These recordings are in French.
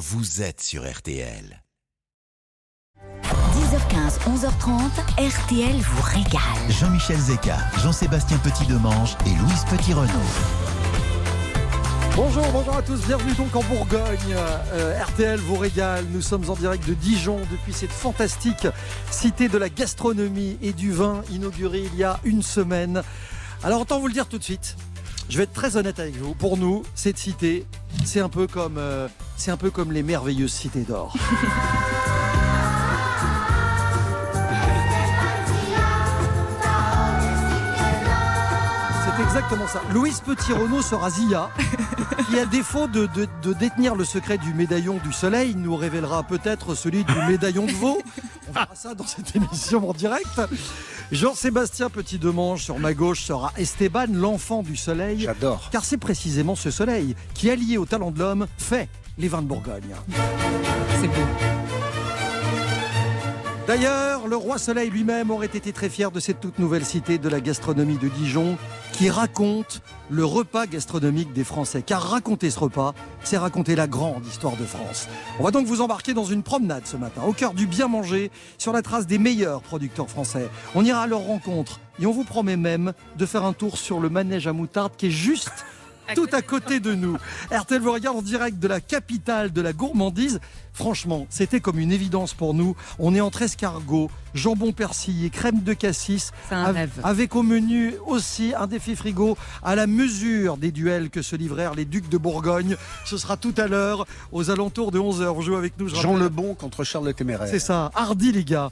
vous êtes sur RTL. 10h15, 11h30, RTL vous régale. Jean-Michel Zeka, Jean-Sébastien Petit-Demange et Louise Petit-Renaud. Bonjour, bonjour à tous, bienvenue donc en Bourgogne. Euh, RTL vous régale, nous sommes en direct de Dijon depuis cette fantastique cité de la gastronomie et du vin inaugurée il y a une semaine. Alors autant vous le dire tout de suite, je vais être très honnête avec vous. Pour nous, cette cité, c'est un peu comme, euh, c'est un peu comme les merveilleuses cités d'or. C'est exactement ça. Louise Petit-Renaud sera Zia, qui à défaut de, de- de détenir le secret du médaillon du soleil, nous révélera peut-être celui du médaillon de veau. On verra ça dans cette émission en direct. Jean-Sébastien Petit-Demange, sur ma gauche, sera Esteban, l'enfant du soleil. J'adore. Car c'est précisément ce soleil qui, allié au talent de l'homme, fait les vins de Bourgogne. C'est beau. D'ailleurs, le roi Soleil lui-même aurait été très fier de cette toute nouvelle cité de la gastronomie de Dijon qui raconte le repas gastronomique des Français. Car raconter ce repas, c'est raconter la grande histoire de France. On va donc vous embarquer dans une promenade ce matin, au cœur du bien manger, sur la trace des meilleurs producteurs français. On ira à leur rencontre et on vous promet même de faire un tour sur le manège à moutarde qui est juste tout à côté de nous. RTL vous regarde en direct de la capitale de la gourmandise. Franchement, c'était comme une évidence pour nous. On est entre escargot, jambon persillé, crème de cassis, C'est un rêve. avec au menu aussi un défi frigo à la mesure des duels que se livrèrent les ducs de Bourgogne. Ce sera tout à l'heure, aux alentours de 11h. Vous jouez avec nous, je Jean Lebon contre Charles le Téméraire. c'est ça, hardi les gars.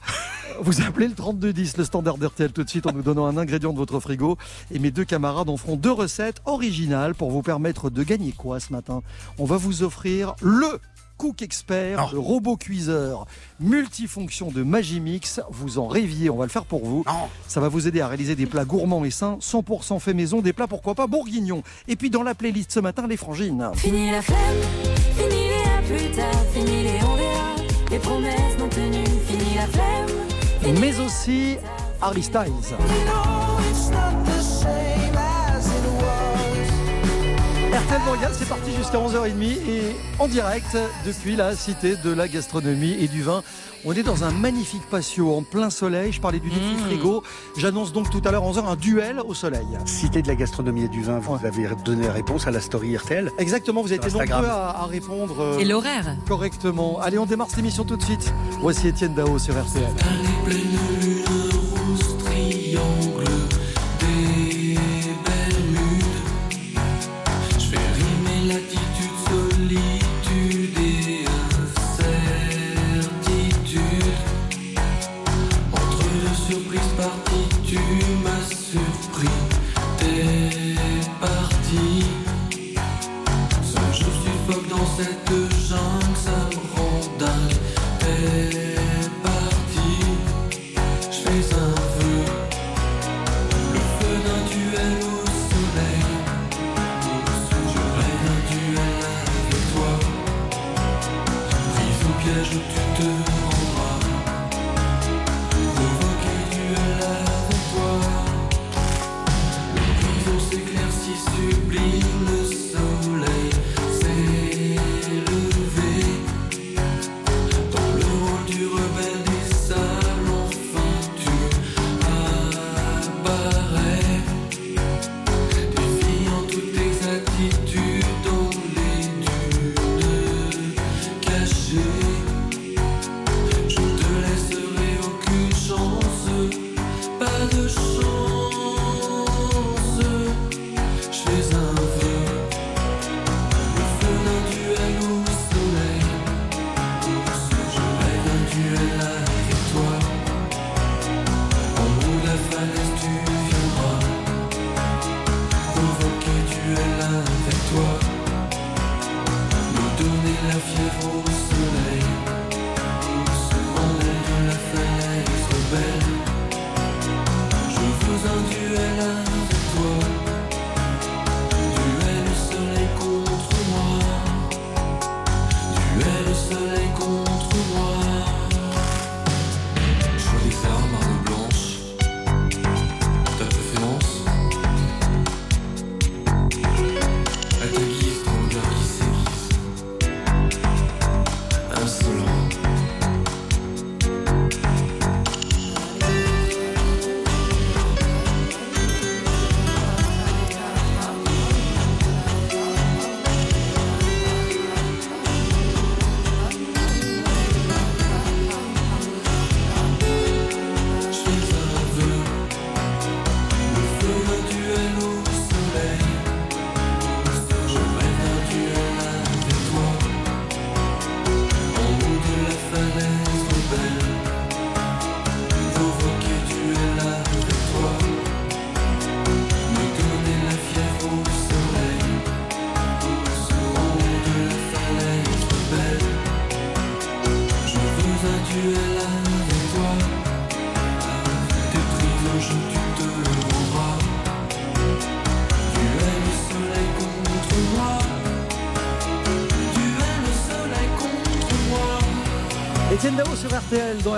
Vous appelez le 3210, le standard d'RTL tout de suite en nous donnant un ingrédient de votre frigo. Et mes deux camarades en feront deux recettes originales pour vous permettre de gagner quoi ce matin? On va vous offrir le Cook Expert, Non. le robot cuiseur multifonction de Magimix. Vous en rêviez, on va le faire pour vous. Non. Ça va vous aider à réaliser des plats gourmands et sains, 100% fait maison, des plats pourquoi pas bourguignons. Et puis dans la playlist ce matin, les frangines. Fini la flemme, fini les à plus tard, fini les on verra, les promesses non tenues, fini la flemme. Mais aussi Harry Styles. RTL Royal, c'est parti jusqu'à 11h30 et en direct depuis la cité de la gastronomie et du vin. On est dans un magnifique patio en plein soleil. Je parlais du défi Mmh. frigo. J'annonce donc tout à l'heure 11h un duel au soleil. Cité de la gastronomie et du vin, vous Ouais. avez donné la réponse à la story RTL. Exactement, vous avez été nombreux à, à répondre euh, Et l'horaire correctement. Allez, on démarre cette émission tout de suite. Voici Étienne Dao sur RTL. Je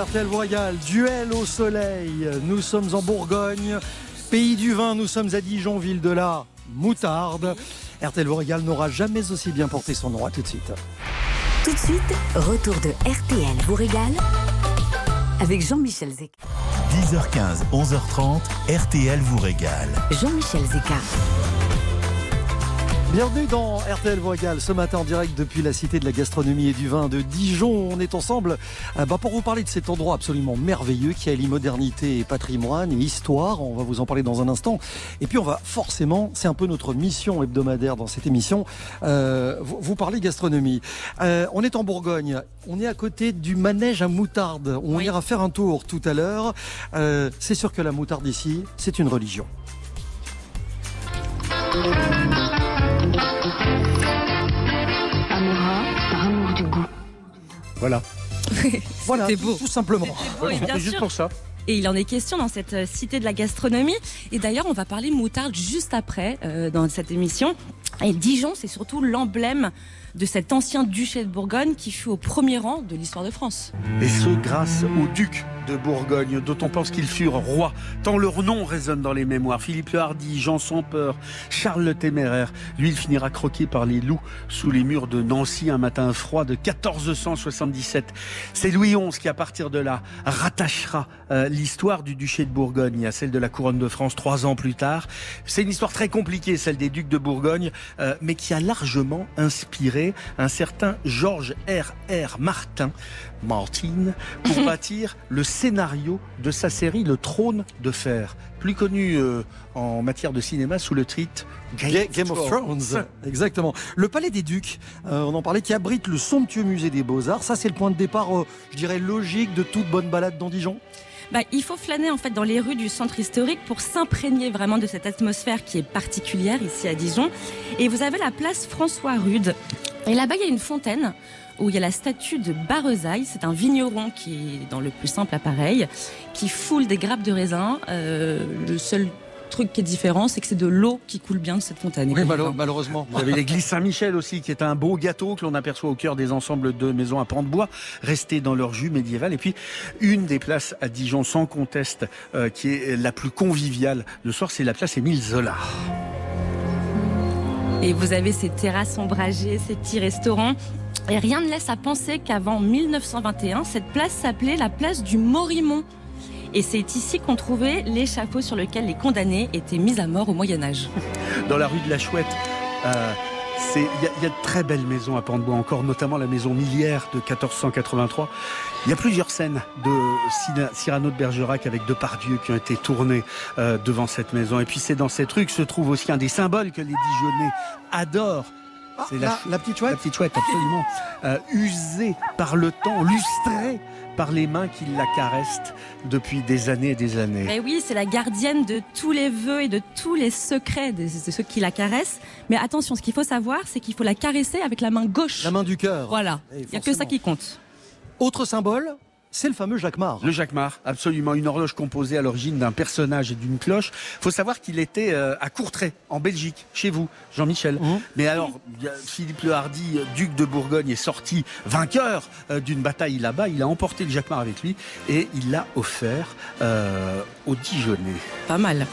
RTL, Royal, duel au soleil. Nous sommes en Bourgogne, pays du vin, nous sommes à Dijon, ville de la moutarde. RTL Royal n'aura jamais aussi bien porté son nom. À tout de suite. Tout de suite, retour de RTL vous régale avec Jean-Michel Zeka. 10h15, 11h30, RTL vous régale. Jean-Michel Zeka. Bienvenue dans RTL Royal, ce matin en direct depuis la Cité de la Gastronomie et du Vin de Dijon. On est ensemble euh, bah, pour vous parler de cet endroit absolument merveilleux qui allie modernité et patrimoine et histoire. On va vous en parler dans un instant. Et puis on va forcément, c'est un peu notre mission hebdomadaire dans cette émission, euh, vous, vous parler gastronomie. Euh, on est en Bourgogne, on est à côté du manège à moutarde. On Oui. ira faire un tour tout à l'heure. Euh, c'est sûr que la moutarde ici, c'est une religion. Amora, par amour du goût. Voilà. Voilà, beau. tout simplement. beau, et bien C'est juste sûr. pour ça. Et il en est question dans cette euh, cité de la gastronomie. Et d'ailleurs, on va parler moutarde juste après euh, dans cette émission. Et Dijon, c'est surtout l'emblème de cet ancien duché de Bourgogne qui fut au premier rang de l'histoire de France. Et ce grâce aux ducs de Bourgogne, dont on pense qu'ils furent rois, tant leur nom résonne dans les mémoires. Philippe le Hardy, Jean sans peur, Charles le Téméraire. Lui, il finira croqué par les loups sous les murs de Nancy un matin froid de 1477. C'est Louis XI qui, à partir de là, rattachera euh, l'histoire du duché de Bourgogne à celle de la couronne de France trois ans plus tard. C'est une histoire très compliquée, celle des ducs de Bourgogne, euh, mais qui a largement inspiré un certain Georges R. R. Martin, Martin, pour bâtir le scénario de sa série Le Trône de Fer, plus connu euh, en matière de cinéma sous le titre Ga- Game of Thrones. Exactement. Le Palais des Ducs, euh, on en parlait, qui abrite le somptueux musée des Beaux-Arts. Ça, c'est le point de départ, euh, je dirais, logique de toute bonne balade dans Dijon. Bah, il faut flâner en fait dans les rues du centre historique pour s'imprégner vraiment de cette atmosphère qui est particulière ici à Dijon. Et vous avez la place François Rude. Et là-bas, il y a une fontaine où il y a la statue de Barezaille. C'est un vigneron qui est dans le plus simple appareil, qui foule des grappes de raisin. Euh, le seul truc qui est différent, c'est que c'est de l'eau qui coule bien de cette fontaine. Oui, malheureusement. Vous avez l'église Saint-Michel aussi, qui est un beau gâteau que l'on aperçoit au cœur des ensembles de maisons à pans de bois, restés dans leur jus médiéval. Et puis, une des places à Dijon, sans conteste, euh, qui est la plus conviviale le soir, c'est la place Émile Zola. Et vous avez ces terrasses ombragées, ces petits restaurants. Et rien ne laisse à penser qu'avant 1921, cette place s'appelait la place du Morimont. Et c'est ici qu'on trouvait l'échafaud sur lequel les condamnés étaient mis à mort au Moyen Âge. Dans la rue de la Chouette, euh, il y, a- de très belles maisons à pans de bois, encore notamment la maison Millière de 1483. Il y a plusieurs scènes de Cyrano- de Bergerac avec Depardieu qui ont été tournées euh, devant cette maison. Et puis c'est dans cette rue que se trouve aussi un des symboles que les Dijonnais adorent. Ah, C'est la, la- la petite La chouette petite chouette, absolument. Euh, usée par le temps, lustrée par les mains qui la caressent depuis des années et des années. Et oui, c'est la gardienne de tous les vœux et de tous les secrets de, de ceux qui la caressent. Mais attention, ce qu'il faut savoir, c'est qu'il faut la caresser avec la main gauche. La main du cœur. Voilà, Et il n'y a que ça qui compte. Autre symbole, c'est le fameux Jacquemart. Le Jacquemart, absolument. Une horloge composée à l'origine d'un personnage et d'une cloche. faut savoir qu'il était euh, à Courtrai, en Belgique, chez vous, Jean-Michel. Mhm. Mais alors, il Philippe le Hardy, euh, duc de Bourgogne, est sorti vainqueur euh, d'une bataille là-bas. Il a emporté le Jacquemart avec lui et il l'a offert euh, aux Dijonnais. Pas mal.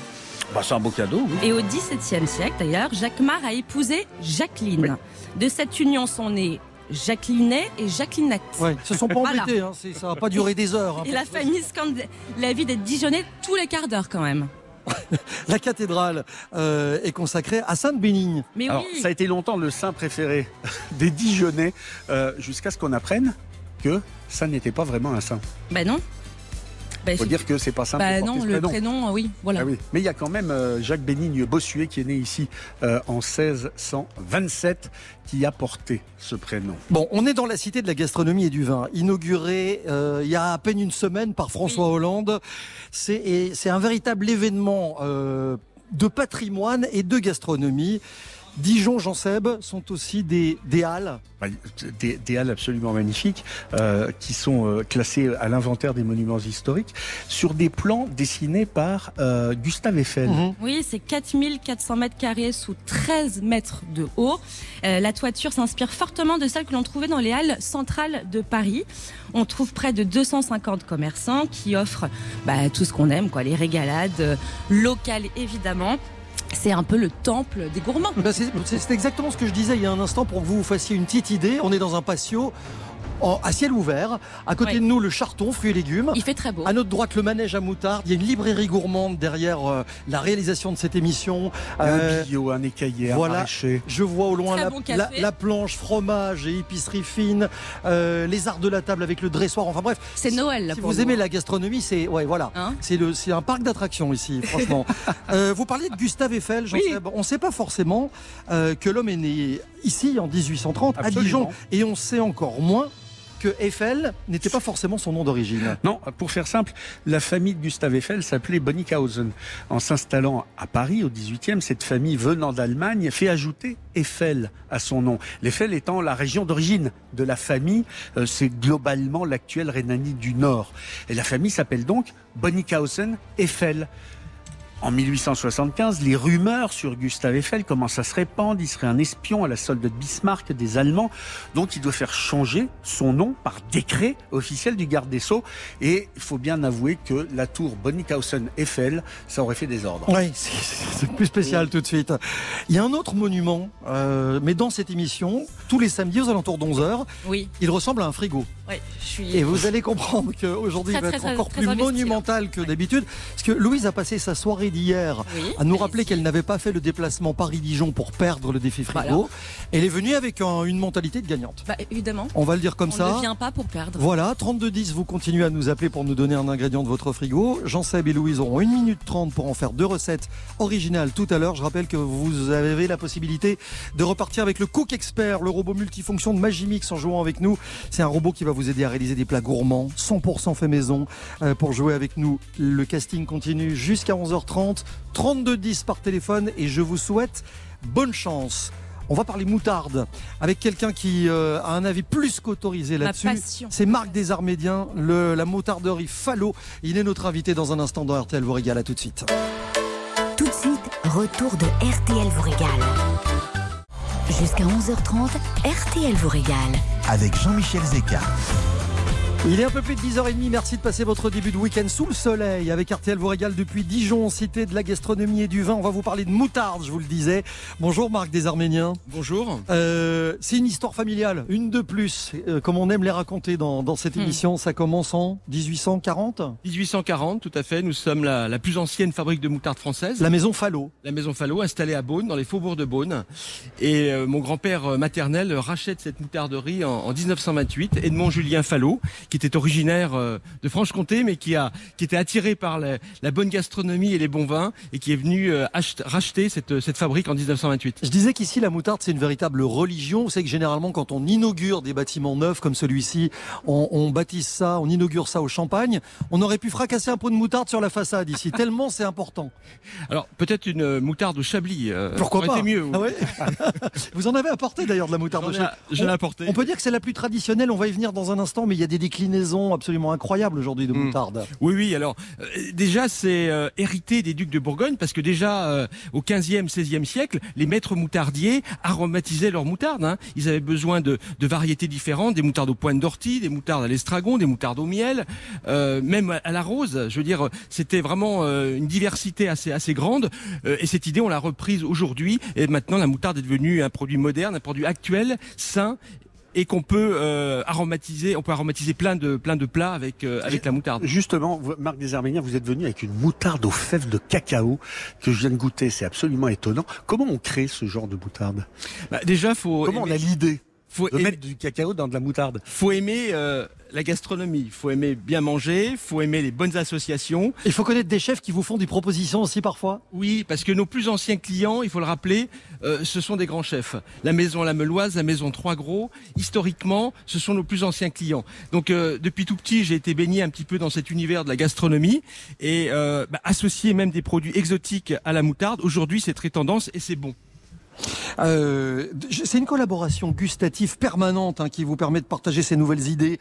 Bah, c'est un beau cadeau, oui. Et au XVIIe siècle, d'ailleurs, Jacquemart a épousé Jacqueline. De cette union sont nés Jacquelinet et Jacquelinette. Ouais, ils se sont pas Voilà. embêtés, hein, ça va pas durer des heures. hein. Et la famille scande la vie d'être Dijonais tous les quarts d'heure quand même. La cathédrale euh, est consacrée à Sainte Bénigne. Mais Alors, oui, ça a été longtemps le saint préféré des Dijonnais, euh, jusqu'à ce qu'on apprenne que ça n'était pas vraiment un saint. bah non. Bah, Il faut dire que c'est pas simple. bah de non, ce le prénom. prénom, oui, voilà. Ah oui. Mais il y a quand même euh, Jacques Bénigne Bossuet qui est né ici euh, en 1627 qui a porté ce prénom. Bon, on est dans la cité de la gastronomie et du vin, inaugurée euh, il y a à peine une semaine par François Hollande. C'est un véritable événement euh, de patrimoine et de gastronomie. Dijon, Jean Seb, sont aussi des, des halles. Bah, Des, des halles absolument magnifiques euh, qui sont euh, classées à l'inventaire des monuments historiques sur des plans dessinés par euh, Gustave Eiffel. Mhm. Oui, c'est 4400 mètres carrés sous 13 mètres de haut. Euh, la toiture s'inspire fortement de celle que l'on trouvait dans les halles centrales de Paris. On trouve près de 250 commerçants qui offrent bah, tout ce qu'on aime, quoi, les régalades euh, locales évidemment. C'est un peu le temple des gourmands. Ben, c'est exactement ce que je disais il y a un instant pour que vous vous fassiez une petite idée. On est dans un patio en- à ciel ouvert. À côté Oui. de nous, le charton, fruits et légumes. Il fait très beau. À notre droite, le manège à moutarde. Il y a une librairie gourmande derrière euh, la réalisation de cette émission. Euh, Un bio, un écaillé, un voilà. maraîcher. je vois au loin la, bon la- café. la planche, fromage et épicerie fine, euh, les arts de la table avec le dressoir. Enfin bref, C'est Noël là si pour vous nous. aimez la gastronomie, c'est ouais voilà. Hein C'est un parc d'attractions ici, franchement. Euh, vous parliez de Gustave Eiffel, Oui. On ne sait pas forcément euh, que l'homme est né ici en 1830 à. Dijon, et on sait encore moins que Eiffel n'était pas forcément son nom d'origine. Non, pour faire simple, la famille de Gustave Eiffel s'appelait Bonnickhausen. En s'installant à Paris au 18e, cette famille venant d'Allemagne fait ajouter Eiffel à son nom. L'Eiffel étant la région d'origine de la famille, euh, c'est globalement l'actuelle Rhénanie du Nord. Et la famille s'appelle donc Bonnickhausen Eiffel. En 1875, les rumeurs sur Gustave Eiffel commencent à se répandre. Il serait un espion à la solde de Bismarck des Allemands. Donc il doit faire changer son nom par décret officiel du garde des Sceaux. Et il faut bien avouer que la tour Bonnickhausen Eiffel, ça aurait fait des ordres. Oui, c'est- plus spécial tout de suite. Il y a un autre monument, euh, mais dans cette émission, tous les samedis aux alentours d'11h, Oui, il ressemble à un frigo. oui, je suis. Et vous allez comprendre qu'aujourd'hui, il va très, être encore très plus monumental que d'habitude. Parce que Louise a passé sa soirée d'hier Oui, à nous rappeler qu'elle n'avait pas fait le déplacement Paris-Dijon pour perdre le défi frigo. Voilà. Elle est venue avec un- une mentalité de gagnante. Bah, évidemment. On va le dire comme on ça. ne vient pas pour perdre. Voilà, 3210, vous continuez à nous appeler pour nous donner un ingrédient de votre frigo. Jean-Seb et Louise auront 1 minute 30 pour en faire deux recettes originales tout à l'heure. Je rappelle que vous avez la possibilité de repartir avec le Cook Expert, le robot multifonction de Magimix en jouant avec nous. C'est un robot qui va vous aider à réaliser des plats gourmands, 100% fait maison. Euh, pour jouer avec nous, le casting continue jusqu'à 11h30. 3210 par téléphone et je vous souhaite bonne chance. On va parler moutarde avec quelqu'un qui euh, a un avis plus qu'autorisé là-dessus. C'est Marc Desarmédiens, le, la moutarderie Fallot. Il est notre invité dans un instant dans RTL vous régale. À tout de suite. Tout de suite, retour de RTL vous régale. Jusqu'à 11h30, RTL vous régale. Avec Jean-Michel Zeka. Il est un peu plus de 10h30. Merci de passer votre début de week-end sous le soleil avec RTL vous régale depuis Dijon, cité de la gastronomie et du vin. On va vous parler de moutarde, je vous le disais. Bonjour Marc Desarméniens. Bonjour. Euh, c'est une histoire familiale, une de plus, euh, comme on aime les raconter dans, dans cette Hmm. émission. Ça commence en 1840. 1840, tout à fait. Nous sommes la, la plus ancienne fabrique de moutarde française. La maison Fallot. La maison Fallot, installée à Beaune, dans les faubourgs de Beaune. Et euh, mon grand-père maternel rachète cette moutarderie en, en 1928. Edmond Julien Fallot, qui était originaire euh, de Franche-Comté, mais qui a qui était attiré par la, la bonne gastronomie et les bons vins, et qui est venu euh, ach- racheter cette, cette fabrique en 1928. Je disais qu'ici, la moutarde, c'est une véritable religion. Vous savez que généralement, quand on inaugure des bâtiments neufs comme celui-ci, on, on baptise ça, on inaugure ça au champagne. On aurait pu fracasser un pot de moutarde sur la façade ici, tellement c'est important. Alors peut-être une euh, moutarde au chablis. euh, Pourquoi pas mieux. Ah ouais Vous en avez apporté d'ailleurs de la moutarde ai- chez- Je l'ai apporté. On peut dire que c'est la plus traditionnelle, on va y venir dans un instant, mais il y a des déclinaisons absolument incroyables aujourd'hui de Mm. moutarde. Oui, oui. Alors, euh, déjà, c'est euh, hérité des ducs de Bourgogne parce que déjà euh, au 15e, 16e siècle, les maîtres moutardiers aromatisaient leur moutarde. hein. Ils avaient besoin de, de variétés différentes, des moutardes aux pointes d'ortie, des moutardes à l'estragon, des moutardes au miel, euh, même à- à la rose. Je veux dire, c'était vraiment euh, une diversité assez assez grande. Euh, et cette idée, on l'a reprise aujourd'hui. Et maintenant, la moutarde est devenue un produit moderne, un produit actuel, sain et qu'on peut euh, aromatiser, on peut aromatiser plein de plein de plats avec euh, avec la moutarde. Justement, Marc Desarméniens, vous êtes venu avec une moutarde aux fèves de cacao que je viens de goûter. C'est absolument étonnant. Comment on crée ce genre de moutarde? Bah, déjà, faut Comment on a l'idée? Faut de aimer, mettre du cacao dans de la moutarde faut aimer euh, la gastronomie, faut aimer bien manger, faut aimer les bonnes associations. Il faut connaître des chefs qui vous font des propositions aussi parfois. Oui, parce que nos plus anciens clients, il faut le rappeler, euh, ce sont des grands chefs. La maison La Meloise, la maison Trois Gros, historiquement, ce sont nos plus anciens clients. Donc euh, depuis tout petit, j'ai été baigné un petit peu dans cet univers de la gastronomie et euh, bah, associer même des produits exotiques à la moutarde. Aujourd'hui, c'est très tendance et c'est bon. Euh, c'est une collaboration gustative permanente hein, qui vous permet de partager ces nouvelles idées.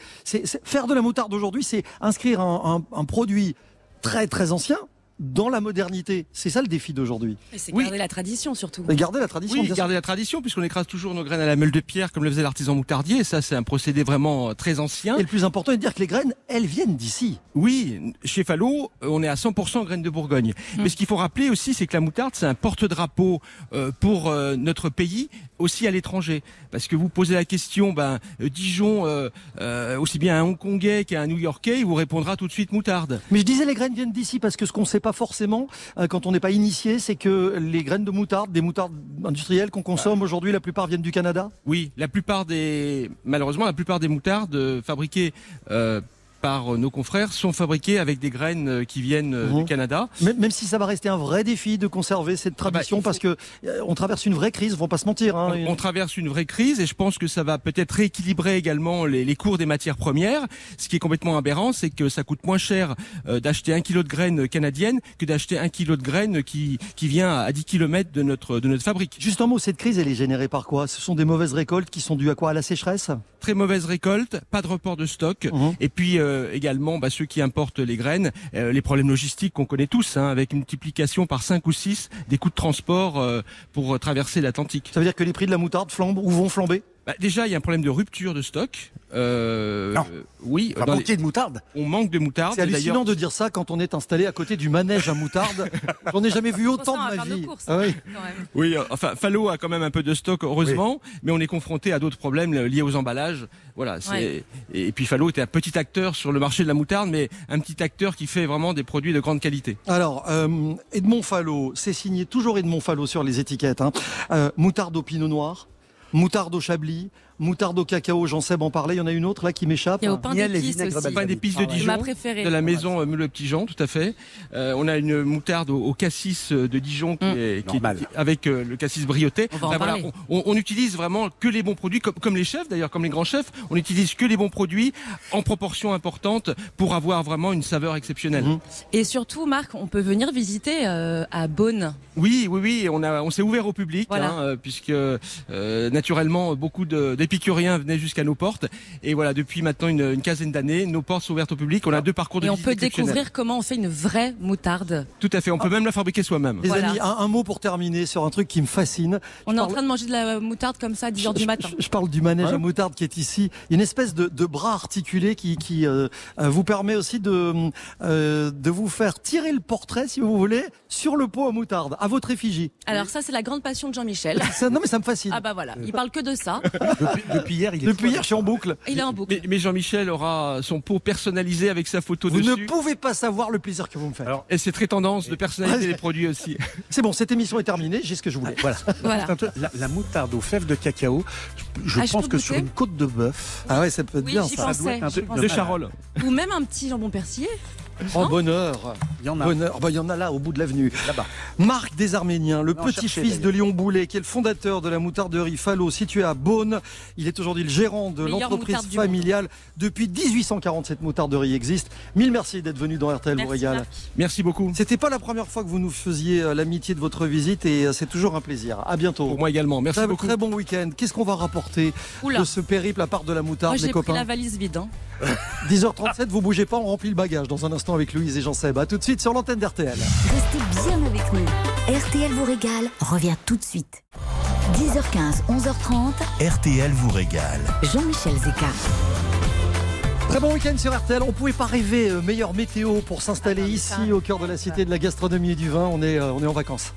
Faire de la moutarde aujourd'hui, c'est inscrire un, un- un produit très très ancien dans la modernité. C'est ça le défi d'aujourd'hui. Et c'est Oui. garder la tradition surtout. Et garder la tradition. Oui, garder la tradition, puisqu'on écrase toujours nos graines à la meule de pierre, comme le faisait l'artisan moutardier. Et ça, c'est un procédé vraiment euh, très ancien. Et le plus important est de dire que les graines, elles viennent d'ici. Oui, chez Fallot, euh, on est à 100% graines de Bourgogne. Mais ce qu'il faut rappeler aussi, c'est que la moutarde, c'est un porte-drapeau euh, pour euh, notre pays, aussi à l'étranger. Parce que vous posez la question, ben, Dijon, euh, euh, aussi bien à un Hongkongais qu'à un New-Yorkais, il vous répondra tout de suite moutarde. Mais je disais les graines viennent d'ici parce que ce qu'on sait pas forcément euh, quand on n'est pas initié, c'est que les graines de moutarde, des moutardes industrielles qu'on consomme aujourd'hui, la plupart viennent du Canada. Oui, la plupart des, malheureusement, la plupart des moutardes euh, fabriquées euh, par euh, nos confrères sont fabriquées avec des graines euh, qui viennent euh, du Canada. Même, même si ça va rester un vrai défi de conserver cette tradition il faut- parce que euh, on traverse une vraie crise, faut pas se mentir. hein. On, on traverse une vraie crise et je pense que ça va peut-être rééquilibrer également les, les cours des matières premières. Ce qui est complètement aberrant, c'est que ça coûte moins cher euh, d'acheter un kilo de graines canadiennes que d'acheter un kilo de graines qui, qui vient à 10 km de notre, de notre fabrique. Juste un mot, cette crise, elle est générée par quoi? Ce sont des mauvaises récoltes qui sont dues à quoi? À la sécheresse? Très mauvaise récolte, pas de report de stock. Mhm. Et puis euh, également bah, ceux qui importent les graines, euh, les problèmes logistiques qu'on connaît tous, hein, avec une multiplication par 5 ou 6 des coûts de transport euh, pour euh, traverser l'Atlantique. Ça veut dire que les prix de la moutarde flambent ou vont flamber? Bah, déjà, il y a un problème de rupture de stock. Euh, Non. euh, oui, Enfin, dans les- de moutarde. on manque de moutarde. C'est hallucinant de dire ça quand on est installé à côté du manège à moutarde. J'en ai jamais vu autant de ma vie. courses. Ah oui. Quand même. Oui, euh, enfin, Fallot a quand même un peu de stock, heureusement, mais on est confronté à d'autres problèmes euh, liés aux emballages. Voilà, Ouais. et puis Fallot était un petit acteur sur le marché de la moutarde, mais un petit acteur qui fait vraiment des produits de grande qualité. Alors, euh, Edmond Fallot, c'est signé toujours Edmond Fallot sur les étiquettes. Hein. Euh, moutarde au pinot noir, moutarde au chablis, moutarde au cacao, Jean-Seb en parlait. Il y en a une autre là qui m'échappe. Il y a au pain d'épices aussi. Pain d'épices de Ah. Dijon. Ma préférée. De la maison euh, le Petit Jean, tout à fait. Euh, on a une moutarde au, au cassis euh, de Dijon qui Mm. est, qui est- avec euh, le cassis brioté. On va en Enfin, voilà, parler. on, on utilise vraiment que les bons produits, comme, comme les chefs d'ailleurs, comme les grands chefs. On utilise que les bons produits en proportion importante pour avoir vraiment une saveur exceptionnelle. Mhm. Et surtout, Marc, on peut venir visiter euh, à Beaune. Oui, oui, oui, on a, on s'est ouvert au public, Voilà. hein, puisque euh, naturellement beaucoup de- d'épicuriens venaient jusqu'à nos portes, et voilà, depuis maintenant une, une quinzaine d'années, nos portes sont ouvertes au public. On a deux parcours de Et on peut découvrir comment on fait une vraie moutarde. Tout à fait, on peut même la fabriquer soi-même. Les Voilà. amis, un, un mot pour terminer sur un truc qui me fascine. On Je est en train de manger de la moutarde comme ça à 10h Je- du matin. Je, je parle du manège Ouais. à moutarde qui est ici. Il y a une espèce de, de bras articulé qui, qui euh, euh, vous permet aussi de, euh, de vous faire tirer le portrait, si vous voulez, sur le pot à moutarde, à votre effigie. Alors ça, c'est la grande passion de Jean-Michel. Non mais ça me fascine. Ah bah voilà, il parle que de ça. Depuis, depuis hier, il est Depuis hier, je suis en boucle. Il est en boucle. Mais, mais Jean-Michel aura son pot personnalisé avec sa photo Vous dessus. ne pouvez pas savoir le plaisir que vous me faites. Alors, Et c'est très tendance de personnaliser les produits aussi. C'est bon, cette émission est terminée, j'ai ce que je voulais. Voilà. La, la moutarde aux fèves de cacao, je, je Ah, pense que sur une côte de bœuf, Ah ouais, ça peut être Oui, bien ça. pensais. doit être un. De Charolles. Ou même un petit jambon persillé. Oh bonheur, il y en a bonheur. Bah, il y en a là au bout de l'avenue. là-bas. Marc des Arméniens, le petit-fils de Léon Boulet, qui est le fondateur de la moutarderie Fallot, située à Beaune. Il est aujourd'hui le gérant de l'entreprise familiale. Depuis 1840, cette moutarderie existe. Mille merci d'être venu dans RTL vous Merci, régale. Marc. Merci beaucoup. C'était pas la première fois que vous nous faisiez euh, l'amitié de votre visite et euh, c'est toujours un plaisir. À bientôt. Pour moi également. Merci Très, beaucoup. très bon week-end. Qu'est-ce qu'on va rapporter Oula. de ce périple à part de la moutarde, Moi, les j'ai pris la copains valise vide. hein. 10h37, vous bougez pas, on remplit le bagage dans un instant avec Louise et Jean-Seb. À tout de suite sur l'antenne d'RTL. Restez bien avec nous. RTL vous régale revient tout de suite. 10h15, 11h30, RTL vous régale. Jean-Michel Zeka. Très bon week-end sur RTL. On pouvait pas rêver euh, meilleure météo pour s'installer Ah mais ici ça- au cœur de la cité de la gastronomie et du vin. On est, euh, on est en vacances.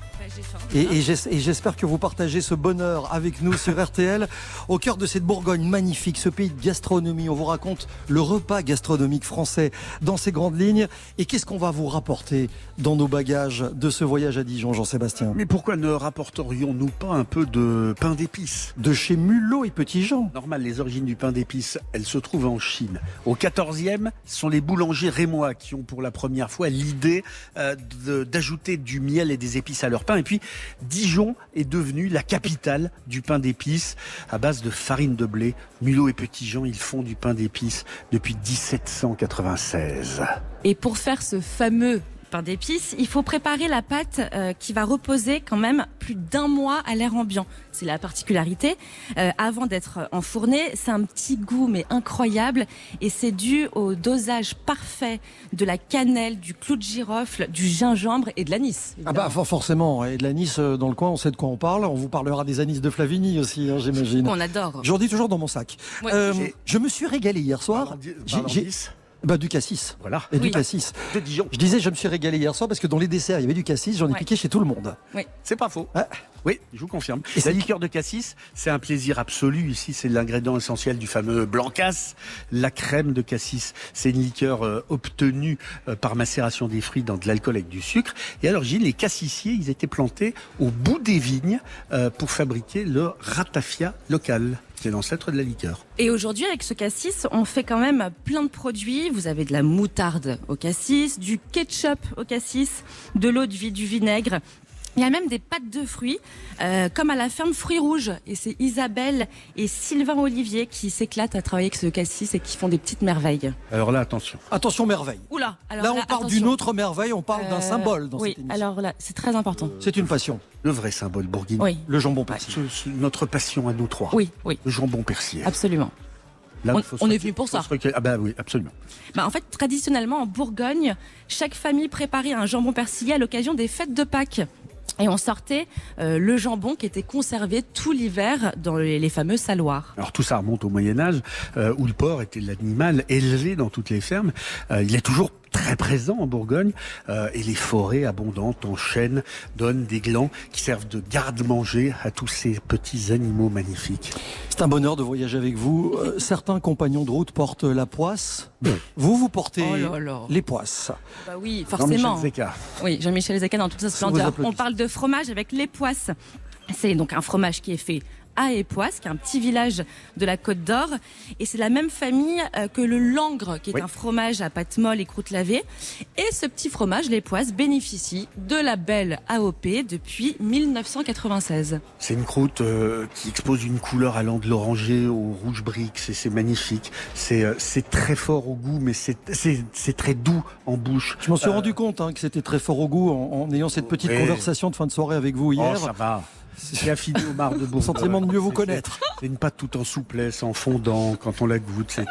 Et, et j'es- et j'espère que vous partagez ce bonheur avec nous sur RTL, au cœur de cette Bourgogne magnifique, ce pays de gastronomie. On vous raconte le repas gastronomique français dans ses grandes lignes. Et qu'est-ce qu'on va vous rapporter dans nos bagages de ce voyage à Dijon, Jean-Sébastien? Mais pourquoi ne rapporterions-nous pas un peu de pain d'épices? De chez Mulot et Petit Jean. Normal, les origines du pain d'épices, elles se trouvent en Chine. Au 14e, ce sont les boulangers rémois qui ont pour la première fois l'idée euh, d'ajouter du miel et des épices à leur pain. Et puis, Dijon est devenue la capitale du pain d'épices à base de farine de blé. Mulot et Petit Jean, ils font du pain d'épices depuis 1796. Et pour faire ce fameux pain d'épices. Il faut préparer la pâte euh, qui va reposer quand même plus d'un mois à l'air ambiant. C'est la particularité. Euh, avant d'être enfournée, c'est un petit goût mais incroyable et c'est dû au dosage parfait de la cannelle, du clou de girofle, du gingembre et de l'anis. Ah bah for- forcément, et de l'anis euh, dans le coin, on sait de quoi on parle. On vous parlera des anis de Flavigny aussi, hein, j'imagine. On adore. J'en dis toujours dans mon sac. Ouais. Euh, je me suis régalé hier soir. J'ai- Bah, du cassis. Voilà. Et du Oui. cassis. De Dijon. Je disais, je me suis régalé hier soir parce que dans les desserts, il y avait du cassis. J'en ai Ouais. piqué chez tout le monde. C'est pas faux. Ah. Oui, je vous confirme. Et la liqueur de cassis, c'est un plaisir absolu. Ici, c'est l'ingrédient essentiel du fameux blancas, la crème de cassis. C'est une liqueur euh, obtenue euh, par macération des fruits dans de l'alcool avec du sucre. Et à l'origine, les cassissiers, ils étaient plantés au bout des vignes euh, pour fabriquer le ratafia local, qui est l'ancêtre de la liqueur. Et aujourd'hui, avec ce cassis, on fait quand même plein de produits. Vous avez de la moutarde au cassis, du ketchup au cassis, de l'eau de vie, du vinaigre. Il y a même des pâtes de fruits, euh, comme à la ferme Fruits Rouges. Et c'est Isabelle et Sylvain Olivier qui s'éclatent à travailler avec ce cassis et qui font des petites merveilles. Alors là, attention. Attention, merveille. Oula alors là, on parle d'une attention. autre merveille, on parle d'un Euh, symbole dans Oui, cette émission. alors là, c'est très important. C'est une passion, Le vrai symbole bourguignon. Oui, le jambon persil. Ce- ce- notre passion à nous trois. oui, oui, Le jambon persillé. absolument. Là, On- est venu pour ça. Ah bah oui, absolument. Bah, en fait, traditionnellement, en Bourgogne, chaque famille préparait un jambon persillé à l'occasion des fêtes de Pâques. Et on sortait euh, le jambon qui était conservé tout l'hiver dans les, fameux saloirs. Alors tout ça remonte au Moyen Âge, euh, où le porc était l'animal élevé dans toutes les fermes. Euh, il est toujours très présent en Bourgogne, euh, et les forêts abondantes en chêne donnent des glands qui servent de garde-manger à tous ces petits animaux magnifiques. C'est un bonheur de voyager avec vous. Euh, certains compagnons de route portent la poisse. Vous, vous portez Oh là là. les poisses. Bah oui, Jean-Michel forcément. Zeka. Oui, Jean-Michel Zeka dans toute sa splendeur. On parle de fromage avec les poisses. C'est donc un fromage qui est fait à Époisse, qui est un petit village de la Côte d'Or. Et c'est la même famille euh, que le langre, qui est Oui. un fromage à pâte molle et croûte lavée. Et ce petit fromage, l'Époisse, bénéficie de la belle AOP depuis 1996. C'est une croûte euh, qui expose une couleur allant de l'oranger au rouge brique. C'est c'est magnifique. C'est euh, c'est très fort au goût, mais c'est très doux en bouche. Je m'en suis Euh, rendu compte hein, que c'était très fort au goût en, en ayant cette petite Oui. conversation de fin de soirée avec vous hier. Oh, ça va. C'est affiné au mar de Bourgogne. Sentiment de mieux vous C'est- connaître. C'est une pâte tout en souplesse, en fondant. Quand on la goûte, c'est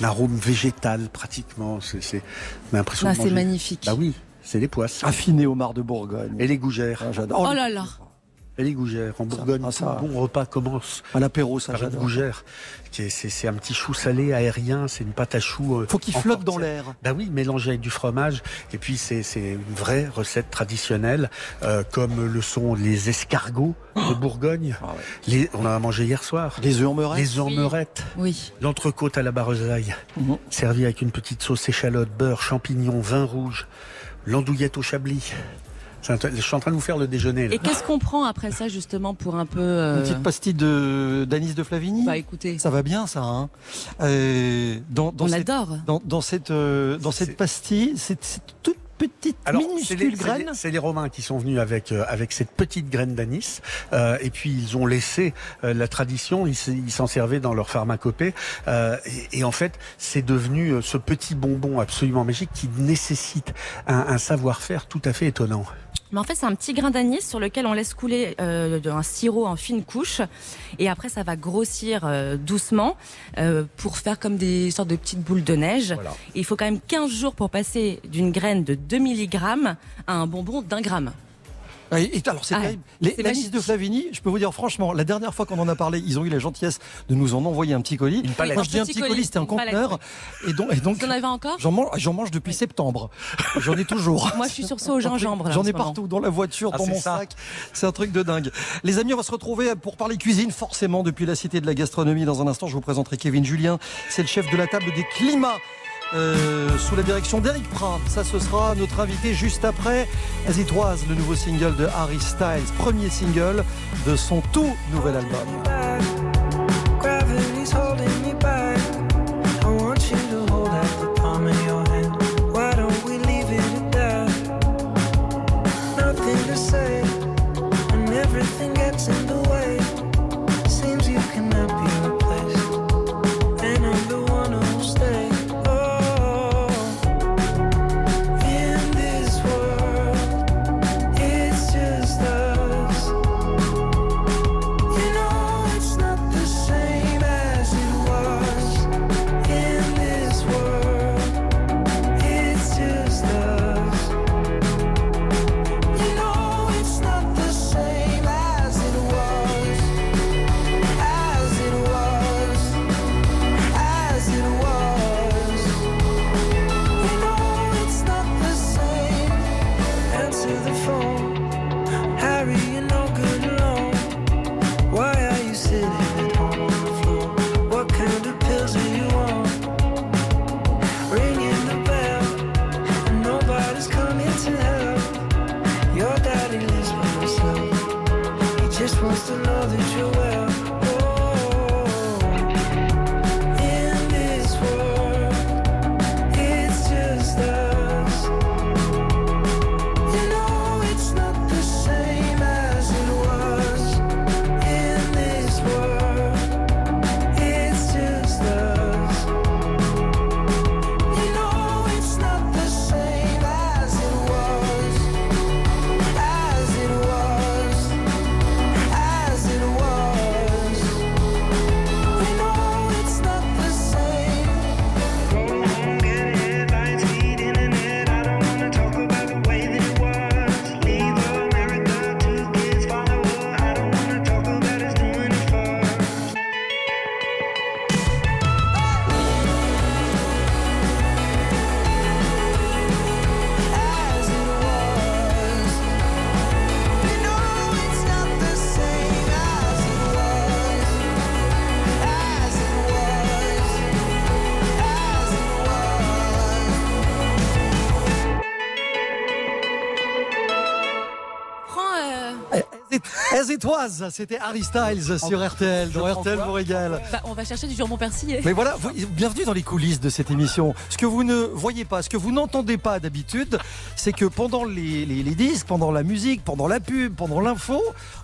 un arôme végétal pratiquement. C'est l'impression Ah, c'est magnifique. Bah oui, c'est les poisses. Affiné au mar de Bourgogne. Et les gougères. Ah, j'adore. Oh là là Et les gougères. En Bourgogne, ah, ça- tout bon repas commence À l'apéro, ça j'adore. gougère. qui est- C'est c'est un petit chou salé aérien. C'est une pâte à choux. euh, Faut qu'il en flotte dans l'air. Bah oui, mélangé avec du fromage. Et puis c'est c'est une vraie recette traditionnelle, euh, comme le sont les escargots de Bourgogne. Ah ouais. Les, on en a mangé hier soir. Les œufs en meurette. Les ormerettes. Oui. L'entrecôte à la barezaille, Mhm. servi avec une petite sauce échalote, beurre, champignons, vin rouge, l'andouillette au chablis. Je suis en train de vous faire le déjeuner. Là. Et qu'est-ce qu'on prend après ça, justement, pour un peu... euh, Une petite pastille de d'anis de Flavigny? Bah écoutez, Ça va bien, ça. Hein Euh, dans, dans on cette, adore. dans, dans cette, euh, dans cette pastille, c'est c'est toute petite, Alors, c'est minuscule les, c'est graine. les- c'est les Romains qui sont venus avec euh, avec cette petite graine d'anis, euh, et puis ils ont laissé euh, la tradition. Ils s'en servaient dans leur pharmacopée, euh, et, et en fait, c'est devenu euh, ce petit bonbon absolument magique qui nécessite un, un savoir-faire tout à fait étonnant. Mais en fait, c'est un petit grain d'anis sur lequel on laisse couler euh, un sirop en fine couche. Et après, ça va grossir euh, doucement euh, pour faire comme des sortes de petites boules de neige. Voilà. Et il faut quand même 15 jours pour passer d'une graine de 2 mg à un bonbon d'un gramme. Et, et alors, c'est Ah, terrible. Les l'anis magique. de Flavigny, je peux vous dire franchement, la dernière fois qu'on en a parlé, ils ont eu la gentillesse de nous en envoyer un petit colis. Une palette. Quand je dis un Petit colis, c'était un conteneur. Et donc, et donc Vous en avez encore? j'en mange, j'en mange depuis septembre. J'en ai toujours. Moi, je suis sur ça au gingembre. J'en ai partout, dans la voiture, Ah, dans mon ça. sac. C'est un truc de dingue. Les amis, on va se retrouver pour parler cuisine, forcément, depuis la Cité de la Gastronomie. Dans un instant, je vous présenterai Kevin Julien. C'est le chef de la table des climats. Euh, sous la direction d'Eric Prat. Ça, ce sera notre invité juste après. As It Was, le nouveau single de Harry Styles, premier single de son tout nouvel album. C'était Harry Styles sur RTL, dans RTL vous régale. Bah, on va chercher du jambon persillé. Mais voilà, vous- bienvenue dans les coulisses de cette émission. Ce que vous ne voyez pas, ce que vous n'entendez pas d'habitude, c'est que pendant les, les- les disques, pendant la musique, pendant la pub, pendant l'info,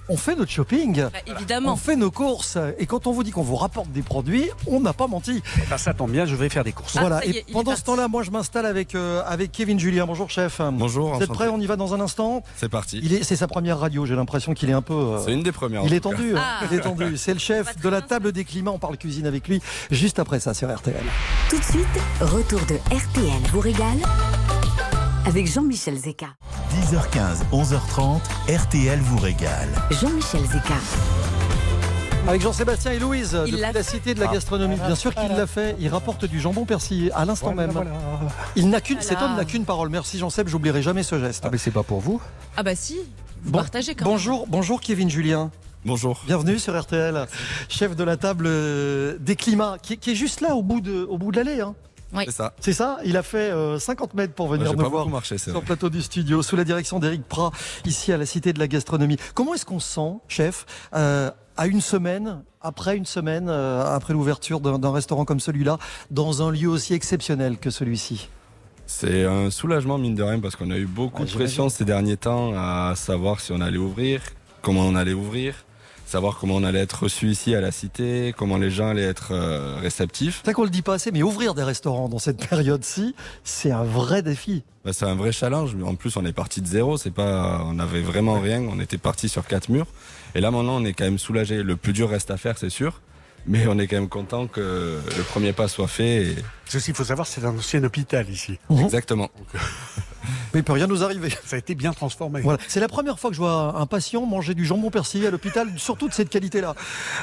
on fait notre shopping. Bah, évidemment. On fait nos courses. Et quand on vous dit qu'on vous rapporte des produits, on n'a pas menti. Ben, ça tombe bien, je vais faire des courses. Ah, voilà. est, Et pendant ce temps-là, moi, je m'installe avec, euh, avec Kevin Julien. Bonjour, chef. Bonjour, Vous êtes prêts On y va dans un instant? C'est parti. Est, c'est sa première radio. J'ai l'impression qu'il est un peu. euh, C'est une des premières. en il est tendu, hein. Ah. il est tendu. C'est le chef de la table des climats. On parle cuisine avec lui juste après ça sur RTL. Tout de suite, retour de RTL vous régale avec Jean-Michel Zeka. 10h15, 11h30, RTL vous régale. Jean-Michel Zeka. Avec Jean-Sébastien et Louise, Il depuis l'a cité de la gastronomie. Bien sûr qu'il l'a fait. Il rapporte du jambon persillé à l'instant même. Il n'a qu'une, cet homme n'a qu'une parole. Merci Jean-Seb, j'oublierai jamais ce geste. mais c'est pas pour vous. Ah bah si, vous Bon- partagez quand même. Bonjour, bonjour Kevin Julien. Bonjour. Bienvenue sur RTL, chef de la table euh, des climats, qui, est- qui est juste là au bout de, au bout de l'allée. hein. Oui. C'est ça. C'est ça Il a fait euh, 50 mètres pour venir pas voir marché, c'est sur le plateau du studio, sous la direction d'Éric Prat, ici à la Cité de la Gastronomie. Comment est-ce qu'on se sent, chef, euh, à une semaine, après une semaine, euh, après l'ouverture d'un d'un restaurant comme celui-là, dans un lieu aussi exceptionnel que celui-ci? C'est un soulagement, mine de rien, parce qu'on a eu beaucoup Ah, de pression ces derniers temps à savoir si on allait ouvrir, comment on allait ouvrir, savoir comment on allait être reçu ici à la cité, comment les gens allaient être euh, réceptifs. C'est vrai qu'on le dit pas assez, mais ouvrir des restaurants dans cette période-ci, c'est un vrai défi. Bah, c'est un vrai challenge. mais En plus, on est parti de zéro. C'est pas, on avait vraiment rien. On était parti sur quatre murs. Et là, maintenant, on est quand même soulagé. Le plus dur reste à faire, c'est sûr. Mais on est quand même content que le premier pas soit fait. et- Ceci, il faut savoir, c'est un ancien hôpital ici. Exactement. Mais il peut rien nous arriver. Ça a été bien transformé. Voilà. C'est la première fois que je vois un patient manger du jambon persillé à l'hôpital, surtout de cette qualité-là.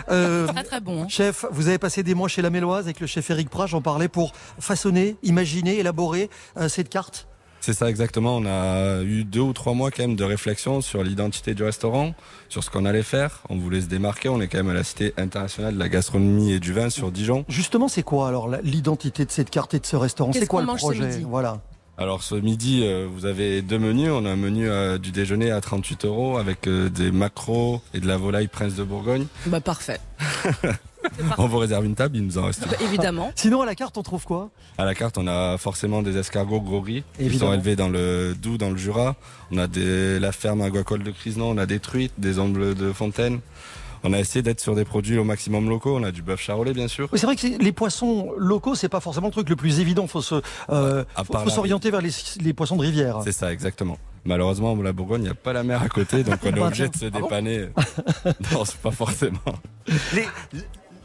Euh, Très très bon. hein. Chef, vous avez passé des mois chez la Méloise avec le chef Éric Prat, j'en parlais, pour façonner, imaginer, élaborer euh, cette carte. C'est ça exactement. On a eu deux ou trois mois quand même de réflexion sur l'identité du restaurant, sur ce qu'on allait faire. On voulait se démarquer. On est quand même à la cité internationale de la gastronomie et du vin sur Dijon. Justement, c'est quoi alors l'identité de cette carte et de ce restaurant? C'est quoi le projet? midi? Voilà. Alors ce midi, euh, vous avez deux menus. On a un menu euh, du déjeuner à 38 euros avec euh, des macros et de la volaille Prince de Bourgogne. Bah parfait. On vous réserve une table, il nous en reste. Bah, évidemment. Sinon, à la carte, on trouve quoi? À la carte, on a forcément des escargots gros riz qui sont élevés dans le Doubs, dans le Jura. On a des, la ferme agricole de Crisnon, on a des truites, des ombles de fontaine. On a essayé d'être sur des produits au maximum locaux. On a du bœuf charolais, bien sûr. Oui, C'est vrai que les poissons locaux, c'est pas forcément le truc le plus évident. Faut se, euh, faut, s'orienter vers les, les poissons de rivière. C'est ça, exactement. Malheureusement, la Bourgogne, il n'y a pas la mer à côté, donc on est Bah, obligé de se ah bon? dépanner. non, c'est pas forcément. Les,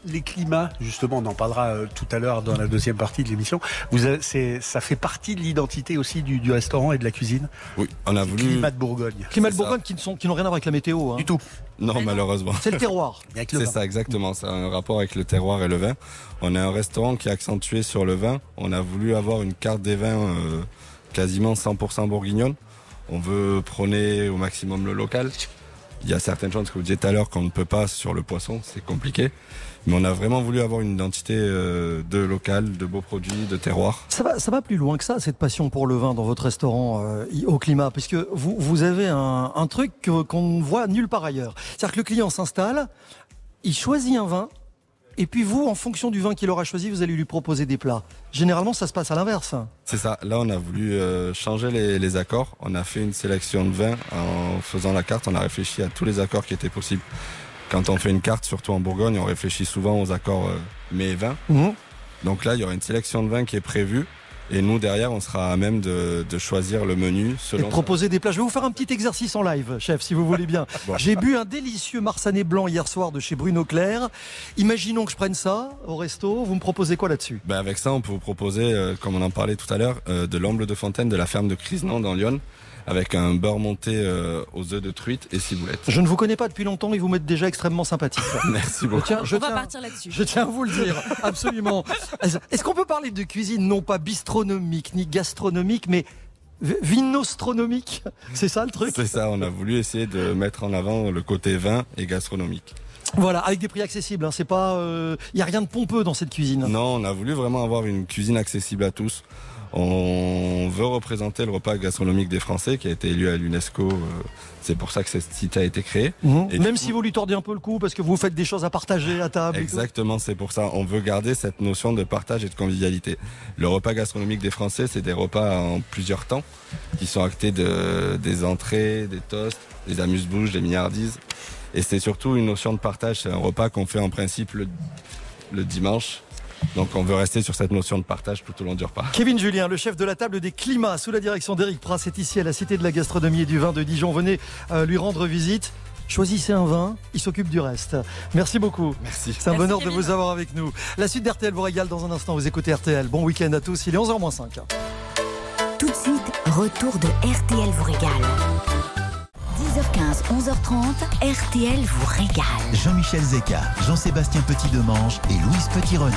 les climats, justement, on en parlera euh, tout à l'heure dans la deuxième partie de l'émission. Vous avez- c'est- ça fait partie de l'identité aussi du, du restaurant et de la cuisine. Oui, on a voulu. climat de Bourgogne. Climat de C'est ça. Bourgogne qui ne sont- qui n'ont rien à voir avec la météo. hein. Du tout. Non, malheureusement. C'est le terroir. Mais Avec le C'est vin. ça, exactement. Ça a un rapport avec le terroir et le vin. On a un restaurant qui est accentué sur le vin. On a voulu avoir une carte des vins euh, quasiment 100% bourguignonne. On veut prôner au maximum le local. Il y a certaines choses que vous disiez tout à l'heure qu'on ne peut pas sur le poisson, c'est compliqué. Mais on a vraiment voulu avoir une identité euh, de local, de beaux produits, de terroir. Ça va, ça va plus loin que ça, cette passion pour le vin dans votre restaurant euh, au climat, puisque vous, vous avez un, un truc qu'on ne voit nulle part ailleurs. C'est-à-dire que le client s'installe, il choisit un vin, et puis vous, en fonction du vin qu'il aura choisi, vous allez lui proposer des plats. Généralement, ça se passe à l'inverse. C'est ça. Là, on a voulu euh, changer les, les accords. On a fait une sélection de vins. En faisant la carte, on a réfléchi à tous les accords qui étaient possibles. Quand on fait une carte, surtout en Bourgogne, on réfléchit souvent aux accords euh, mets et vins. Mhm. Donc là, il y aura une sélection de vins qui est prévue. Et nous, derrière, on sera à même de, de choisir le menu Et selon. de proposer des plats. Je vais vous faire un petit exercice en live, chef, si vous voulez bien. Bon. J'ai bu un délicieux marsanais blanc hier soir de chez Bruno Claire. Imaginons que je prenne ça au resto. Vous me proposez quoi là-dessus? Ben, avec ça, on peut vous proposer, euh, comme on en parlait tout à l'heure, euh, de l'amble de fontaine de la ferme de Crisnan dans Lyon, avec un beurre monté euh, aux œufs de truite et ciboulette. Je ne vous connais pas depuis longtemps et vous m'êtes déjà extrêmement sympathique. Merci Je beaucoup. tiens, je On va tiens- partir là-dessus. Je tiens à vous le dire, absolument. Est-ce qu'on peut parler de cuisine non pas bistronomique ni gastronomique, mais vinostronomique C'est ça le truc? C'est ça, on a voulu essayer de mettre en avant le côté vin et gastronomique. Voilà, avec des prix accessibles. Hein, c'est pas, il y a rien de pompeux dans cette cuisine. Non, on a voulu vraiment avoir une cuisine accessible à tous. On veut représenter le repas gastronomique des Français qui a été élu à l'UNESCO. euh, C'est pour ça que cette site a été créé. Mhm. Et Même si vous lui tordez un peu le cou parce que vous faites des choses à partager à table. Exactement, c'est pour ça. On veut garder cette notion de partage et de convivialité. Le repas gastronomique des Français, c'est des repas en plusieurs temps qui sont actés de, des entrées, des toasts, des amuse-bouches, des milliardises. Et c'est surtout une notion de partage. C'est un repas qu'on fait en principe le, le dimanche. Donc on veut rester sur cette notion de partage tout au long du repas. Kevin Julien, le chef de la table des climats, sous la direction d'Éric Pras, est ici à la Cité de la Gastronomie et du Vin de Dijon. Venez euh, lui rendre visite. Choisissez un vin, il s'occupe du reste. Merci beaucoup. Merci. C'est un Merci, bonheur de vous avoir avec nous. La suite d'RTL vous régale dans un instant. Vous écoutez RTL. Bon week-end à tous. Il est 11h05. Tout de suite, retour de RTL vous régale. 10h15, 11h30, RTL vous régale. Jean-Michel Zeka, Jean-Sébastien Petit-Demange et Louise Petit-Renaud.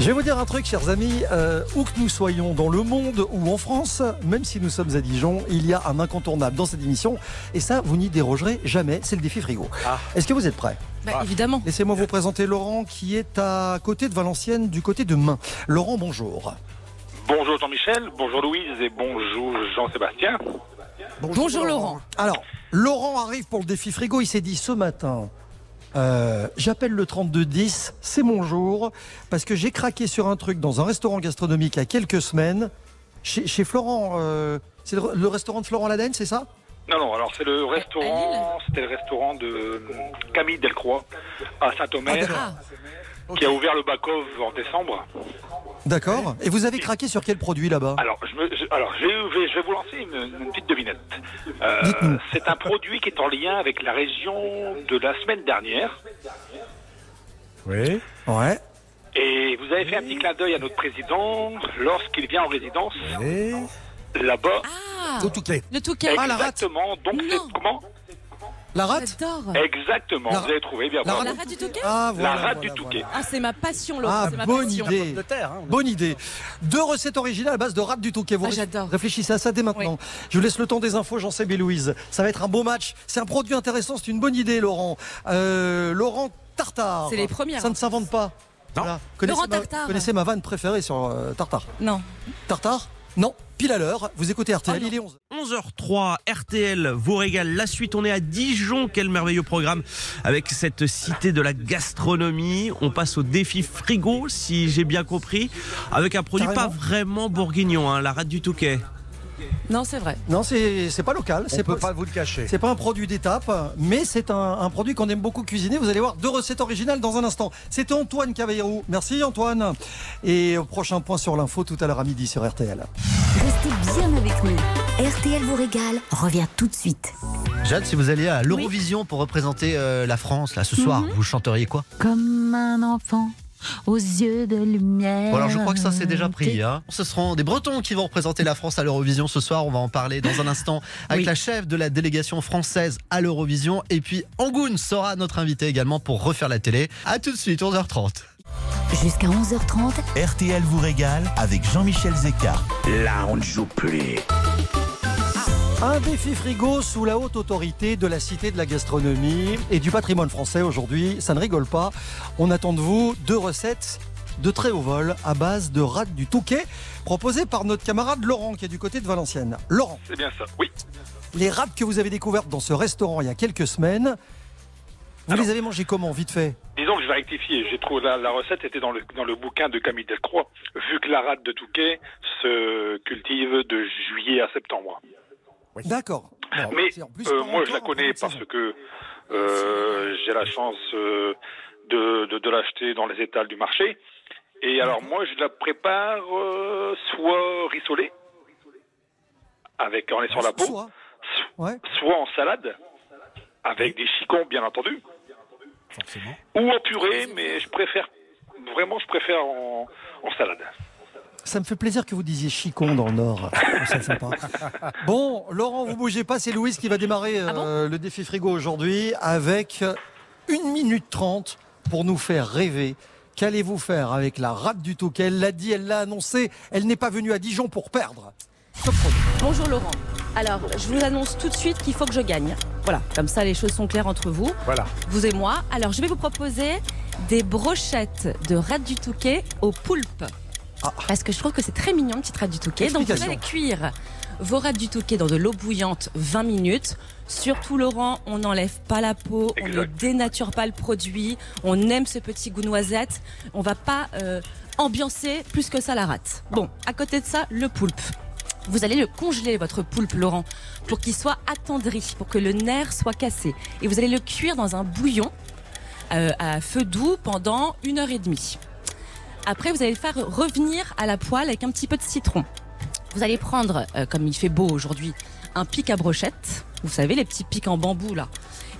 Je vais vous dire un truc, chers amis. euh, où que nous soyons dans le monde ou en France, même si nous sommes à Dijon, il y a un incontournable dans cette émission. Et ça, vous n'y dérogerez jamais. C'est le défi frigo. Est-ce que vous êtes prêts? Bah, évidemment. Laissez-moi vous présenter Laurent qui est à côté de Valenciennes, du côté de Main. Laurent, bonjour. Bonjour Jean-Michel, bonjour Louise et bonjour Jean-Sébastien. Bonjour, Laurent. Alors, Laurent arrive pour le défi frigo. Il s'est dit ce matin. euh, J'appelle le 3210, c'est mon jour, parce que j'ai craqué sur un truc dans un restaurant gastronomique il y a quelques semaines, chez, chez Florent, euh, c'est le, le restaurant de Florent Laden, c'est ça? Non, non, alors c'est le restaurant, c'était le restaurant de Camille Delcroix à Saint-Omer Ah, qui a ouvert le back-off en décembre. D'accord. Et vous avez craqué sur quel produit là-bas Alors, je, me, je- alors je, vais, je vais vous lancer une, une petite devinette. Euh, Dites-nous. c'est un produit qui est en lien avec la région de la semaine dernière. Oui. Ouais. Et vous avez fait un petit clin d'œil à notre président lorsqu'il vient en résidence là-bas. ah, Au Touquet. le touquet. Ah, la rate. Exactement. Donc, c'est Non. comment? La rate J'adore. Exactement. La- Vous avez trouvé bien. la bravo. La rate du touquet Ah, La voilà, rate voilà, du Touquet. voilà. Ah, c'est ma passion, Laurent. Ah, c'est ma bonne passion. idée. Bonne idée. Deux recettes originales à base de rate du Touquet. Vous Ah, j'adore. réfléchissez à ça dès maintenant. Je vous laisse le temps des infos, j'en sais, et Louise. Ça va être un beau match. C'est un produit intéressant, c'est une bonne idée, Laurent. Euh, Laurent Tartare. C'est les premières. Ça ne s'invente pas. Non. Voilà. Connaissez Laurent ma, Tartare. Connaissez ma vanne préférée sur euh, Tartare. Non. Tartare Non. Pile à l'heure. Vous écoutez RTL, non. il est 11. 11h03, RTL vous régale. La suite, on est à Dijon. Quel merveilleux programme avec cette cité de la gastronomie. On passe au défi frigo, si j'ai bien compris, avec un produit Carrément. pas vraiment bourguignon, hein, la rate du Touquet. Non, c'est vrai. Non, c'est c'est pas local. C'est pas, vous le cacher. c'est pas un produit d'étape, mais c'est un, un produit qu'on aime beaucoup cuisiner. Vous allez voir deux recettes originales dans un instant. C'était Antoine Cavallero. Merci Antoine. Et au prochain point sur l'info tout à l'heure à midi sur RTL. Restez bien avec nous. RTL vous régale revient tout de suite. Jade, si vous alliez à l'Eurovision pour représenter euh, la France, là, ce soir, vous chanteriez quoi? Comme un enfant aux yeux de lumière. Bon, alors je crois que ça c'est déjà pris. Hein. Ce seront des Bretons qui vont représenter la France à l'Eurovision ce soir. On va en parler dans un instant avec Oui. la chef de la délégation française à l'Eurovision. Et puis Angoun sera notre invité également pour refaire la télé. A tout de suite, 11h30. Jusqu'à 11h30, RTL vous régale avec Jean-Michel Zeka. Là, on ne joue plus. Un défi frigo sous la haute autorité de la Cité de la gastronomie et du patrimoine français aujourd'hui. Ça ne rigole pas. On attend de vous deux recettes de très haut vol à base de rate du Touquet proposées par notre camarade Laurent qui est du côté de Valenciennes. Laurent, C'est bien ça, oui. les rats que vous avez découvertes dans ce restaurant il y a quelques semaines, vous Alors. les avez mangées comment Vite fait? Disons que je vais rectifier. J'ai trouvé la, la recette était dans le, dans le bouquin de Camille Delcroix, vu que la rate de Touquet se cultive de juillet à septembre. D'accord. Bon, Mais c'est en plus euh, moi, je la connais parce que euh, j'ai la chance euh, de, de, de l'acheter dans les étals du marché. Et alors, moi, je la prépare soit rissolée, avec en laissant la peau, Soit. Ouais. soit en salade, avec des chicons, bien entendu, ou en purée, mais je préfère, vraiment, je préfère en, en salade. Ça me fait plaisir que vous disiez chicon dans le Nord. C'est sympa. Bon, Laurent, vous bougez pas, c'est Louise qui va démarrer Ah euh, le défi frigo aujourd'hui avec une minute trente pour nous faire rêver. Qu'allez-vous faire avec la rate du Touquet Elle l'a dit, elle l'a annoncé, elle n'est pas venue à Dijon pour perdre. Bonjour Laurent. Alors, je vous annonce tout de suite qu'il faut que je gagne. Voilà, comme ça les choses sont claires entre vous, Voilà. vous et moi. Alors, je vais vous proposer des brochettes de rate du Touquet au poulpe. Parce que je trouve que c'est très mignon, petite rate du Touquet. Donc vous allez cuire vos rates du Touquet dans de l'eau bouillante 20 minutes. Surtout Laurent, on n'enlève pas la peau, on ne dénature pas le produit, on aime ce petit goût noisette, on va pas euh, ambiancer plus que ça la rate. Bon, à côté de ça, le poulpe. Vous allez le congeler, votre poulpe, Laurent, pour qu'il soit attendri, pour que le nerf soit cassé. Et vous allez le cuire dans un bouillon euh, à feu doux pendant une heure et demie. Après, vous allez le faire revenir à la poêle avec un petit peu de citron. Vous allez prendre, euh, comme il fait beau aujourd'hui, un pic à brochette. Vous savez, les petits pics en bambou là.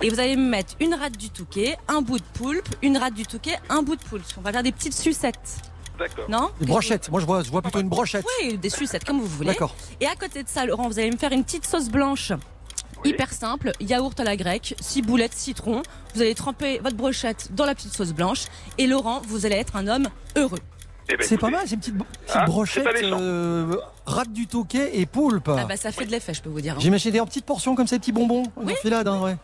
Et vous allez me mettre une rate du touquet, un bout de poulpe, une rate du touquet, un bout de poulpe. On va faire des petites sucettes. D'accord. Non Des brochettes. Moi, je vois, je vois plutôt une brochette. Oui, des sucettes, comme vous voulez. D'accord. Et à côté de ça, Laurent, vous allez me faire une petite sauce blanche. Hyper simple, yaourt à la grecque, ciboulette, citron. Vous allez tremper votre brochette dans la petite sauce blanche. Et Laurent, vous allez être un homme heureux. Eh ben, C'est pas mal, c'est une petite, petite Hein, brochette, euh, rate du touquet et poulpe. Ah bah ça fait de l'effet, je peux vous dire. hein. J'imagine des en petites portions comme ces petits bonbons enfilade, hein, ouais.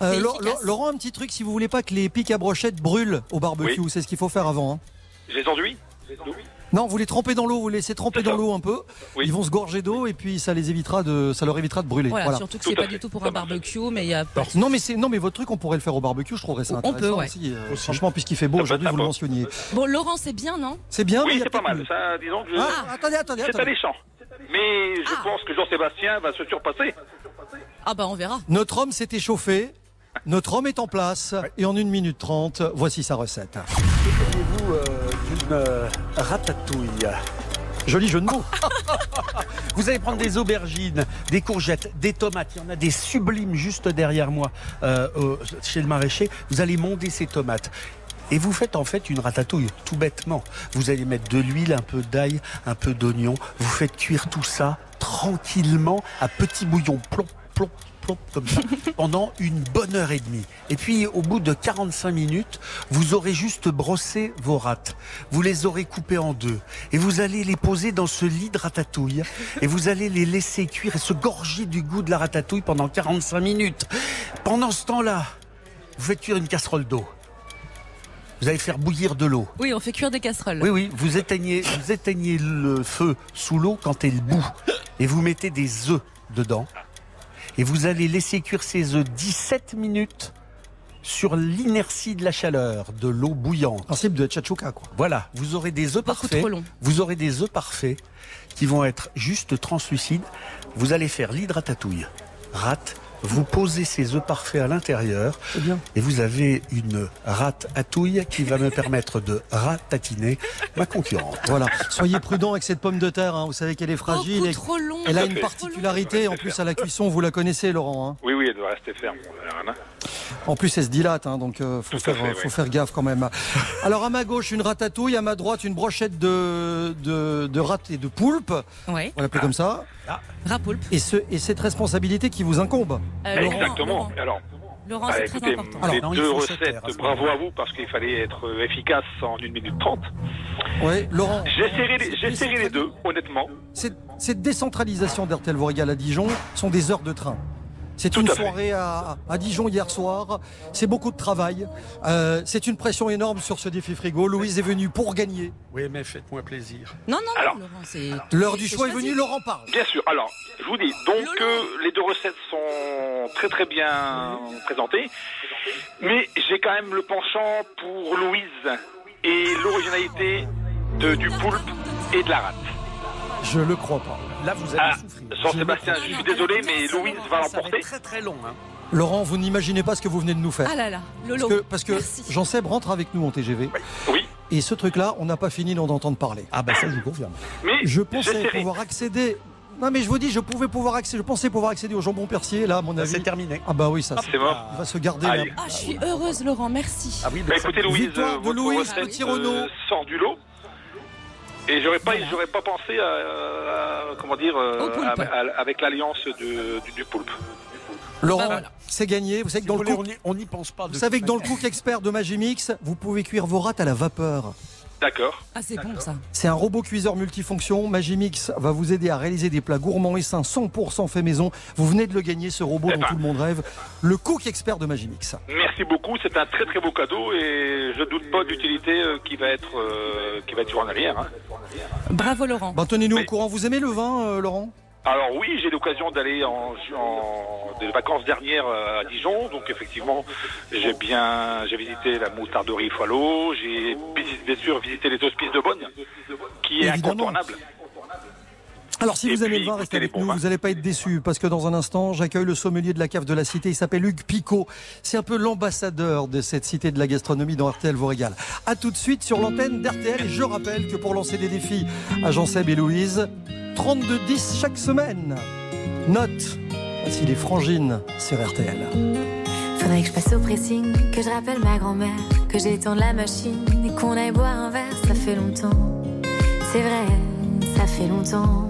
Euh, c'est Laurent- un petit truc, si vous voulez pas que les pics à brochette brûlent au barbecue, c'est ce qu'il faut faire avant. hein. Je les enduis Non, vous les trempez dans l'eau, vous les laissez tremper dans l'eau un peu. Oui. Ils vont se gorger d'eau et puis ça les évitera de, ça leur évitera de brûler. Voilà, Voilà. surtout que c'est pas du tout pour un barbecue, mais il y a pas. Non mais c'est non mais votre truc on pourrait le faire au barbecue, je trouverais ça On intéressant peut, ouais. aussi. euh, franchement puisqu'il fait beau aujourd'hui, vous le mentionniez. Bon, Laurent, c'est bien, non? C'est bien, mais il Oui, y a c'est pas mal. Ça, disons que je- Ah, attendez, attendez, c'est alléchant. Mais je Ah. pense que Jean-Sébastien va se surpasser. Ah bah on verra. Notre homme s'est échauffé. Notre homme est en place et en 1 minute 30, voici sa recette. Euh, ratatouille Joli jeu de mots. Vous allez prendre des aubergines, des courgettes, des tomates. Il y en a des sublimes juste derrière moi euh, chez le maraîcher. Vous allez monder ces tomates. Et vous faites en fait une ratatouille, tout bêtement. Vous allez mettre de l'huile, un peu d'ail, un peu d'oignon. Vous faites cuire tout ça tranquillement à petit bouillon, plomp, plomp, comme ça, pendant une bonne heure et demie. Et puis, au bout de 45 minutes, vous aurez juste brossé vos rates. Vous les aurez coupées en deux. Et vous allez les poser dans ce lit de ratatouille. Et vous allez les laisser cuire et se gorger du goût de la ratatouille pendant 45 minutes. Pendant ce temps-là, vous faites cuire une casserole d'eau. Vous allez faire bouillir de l'eau. Oui, on fait cuire des casseroles. Oui, oui, vous éteignez, vous éteignez le feu sous l'eau quand elle bout. Et vous mettez des œufs dedans. Et vous allez laisser cuire ces œufs 17 minutes sur l'inertie de la chaleur, de l'eau bouillante. Principe de tchatchouka, quoi. Voilà, vous aurez des œufs parfaits. trop long. Vous aurez des œufs parfaits qui vont être juste translucides. Vous allez faire l'hydratatouille. Rate, vous posez ces œufs parfaits à l'intérieur. bien. Et vous avez une rate à touille qui va me permettre de ratatiner ma concurrente. Voilà. Soyez prudent avec cette pomme de terre. hein. Vous savez qu'elle est fragile. Beaucoup et trop long. Elle a une particularité. En plus, à la cuisson, vous la connaissez, Laurent. hein. Oui, oui, elle doit rester ferme. En plus, elle se dilate, hein, donc euh, faut, faire, fait, faut oui. faire gaffe quand même. Alors, à ma gauche, une ratatouille, à ma droite, une brochette de, de, de rate et de poulpe. Ouais. On va l'appeler comme ça. Rapoulpe. Et, ce, et cette responsabilité qui vous incombe. Euh, Laurent, Exactement. Laurent, Alors, Laurent, ah, c'est très important. les Alors, deux recettes, à bravo à vous parce qu'il fallait être efficace en 1 minute 30. Oui, Laurent. J'ai serré, les- j'ai serré les deux, honnêtement. Cette, cette décentralisation d'RTL Voregal à Dijon sont des heures de train. C'est une soirée à, à Dijon hier soir. C'est beaucoup de travail. Euh, c'est une pression énorme sur ce défi frigo. Louise est venue pour gagner. Oui, mais faites-moi plaisir. Non, non, Alors. non, Laurent, c'est. L'heure du choix est venue. Laurent parle. Bien sûr. Alors, je vous dis, donc euh, les deux recettes sont très très bien présentées, mais j'ai quand même le penchant pour Louise et l'originalité de- du poulpe et de la rate. Je le crois pas. Là, vous allez Ah, souffrir. Jean-Sébastien, je suis désolé, mais Louise va Ça va l'emporter. être très très long. Hein. Laurent, vous n'imaginez pas ce que vous venez de nous faire. Ah là là, Lolo. Parce que, parce que Merci. Jean Seb rentre avec nous en TGV. Oui, Et ce truc-là, on n'a pas fini d'en entendre parler. Ah bah ça, je vous confirme. mais Je pensais pouvoir accéder. Non mais je vous dis, je pouvais pouvoir accéder. Je pensais pouvoir accéder au jambon persier. Là, à mon avis. C'est terminé. Ah bah oui, ça. C'est mort. Il va se garder. Là. Ah, je suis heureuse, Laurent, merci. Ah oui, Bah, écoutez, Louise, Victoire de Louise recette Petit-Renaud. euh, sort du lot. Et j'aurais pas, j'aurais pas pensé à, à- comment dire, euh, à- à- avec l'alliance du, du poulpe. Laurent, Bah voilà. c'est gagné. Vous savez que Si dans vous le voulez, cook, on n'y- pense pas. de vous savez que dans le cook expert de Magimix, vous pouvez cuire vos rats à la vapeur. D'accord. Ah, c'est bon ça. C'est un robot cuiseur multifonction. Magimix va vous aider à réaliser des plats gourmands et sains 100% fait maison. Vous venez de le gagner, ce robot Eh dont ben. tout le monde rêve. Le cook expert de Magimix. Merci beaucoup, c'est un très très beau cadeau et je doute pas de l'utilité euh, qui va être euh, qui va être journalière. hein. Bravo Laurent. Bah, Tenez-nous au courant. Vous aimez le vin, euh, Laurent? Alors oui, j'ai eu l'occasion d'aller en, en des vacances dernières euh, à Dijon, donc effectivement, j'ai bien j'ai visité la moutarderie Foileau, j'ai bien sûr visité les hospices de Bonne, qui est Évidemment. incontournable. Alors si Et vous aimez puis, le vin, restez avec nous, vous n'allez pas être déçus parce que dans un instant, j'accueille le sommelier de la cave de la cité, il s'appelle Hugues Picot. C'est un peu l'ambassadeur de cette cité de la gastronomie dans RTL vous régale. A tout de suite sur l'antenne d'RTL et je rappelle que pour lancer des défis à Jean-Seb et Louise, 32-10 chaque semaine. Note, voici les frangines sur RTL. Faudrait que je passe au pressing, que je rappelle ma grand-mère, que j'étende la machine et qu'on aille boire un verre, ça fait longtemps. C'est vrai, ça fait longtemps.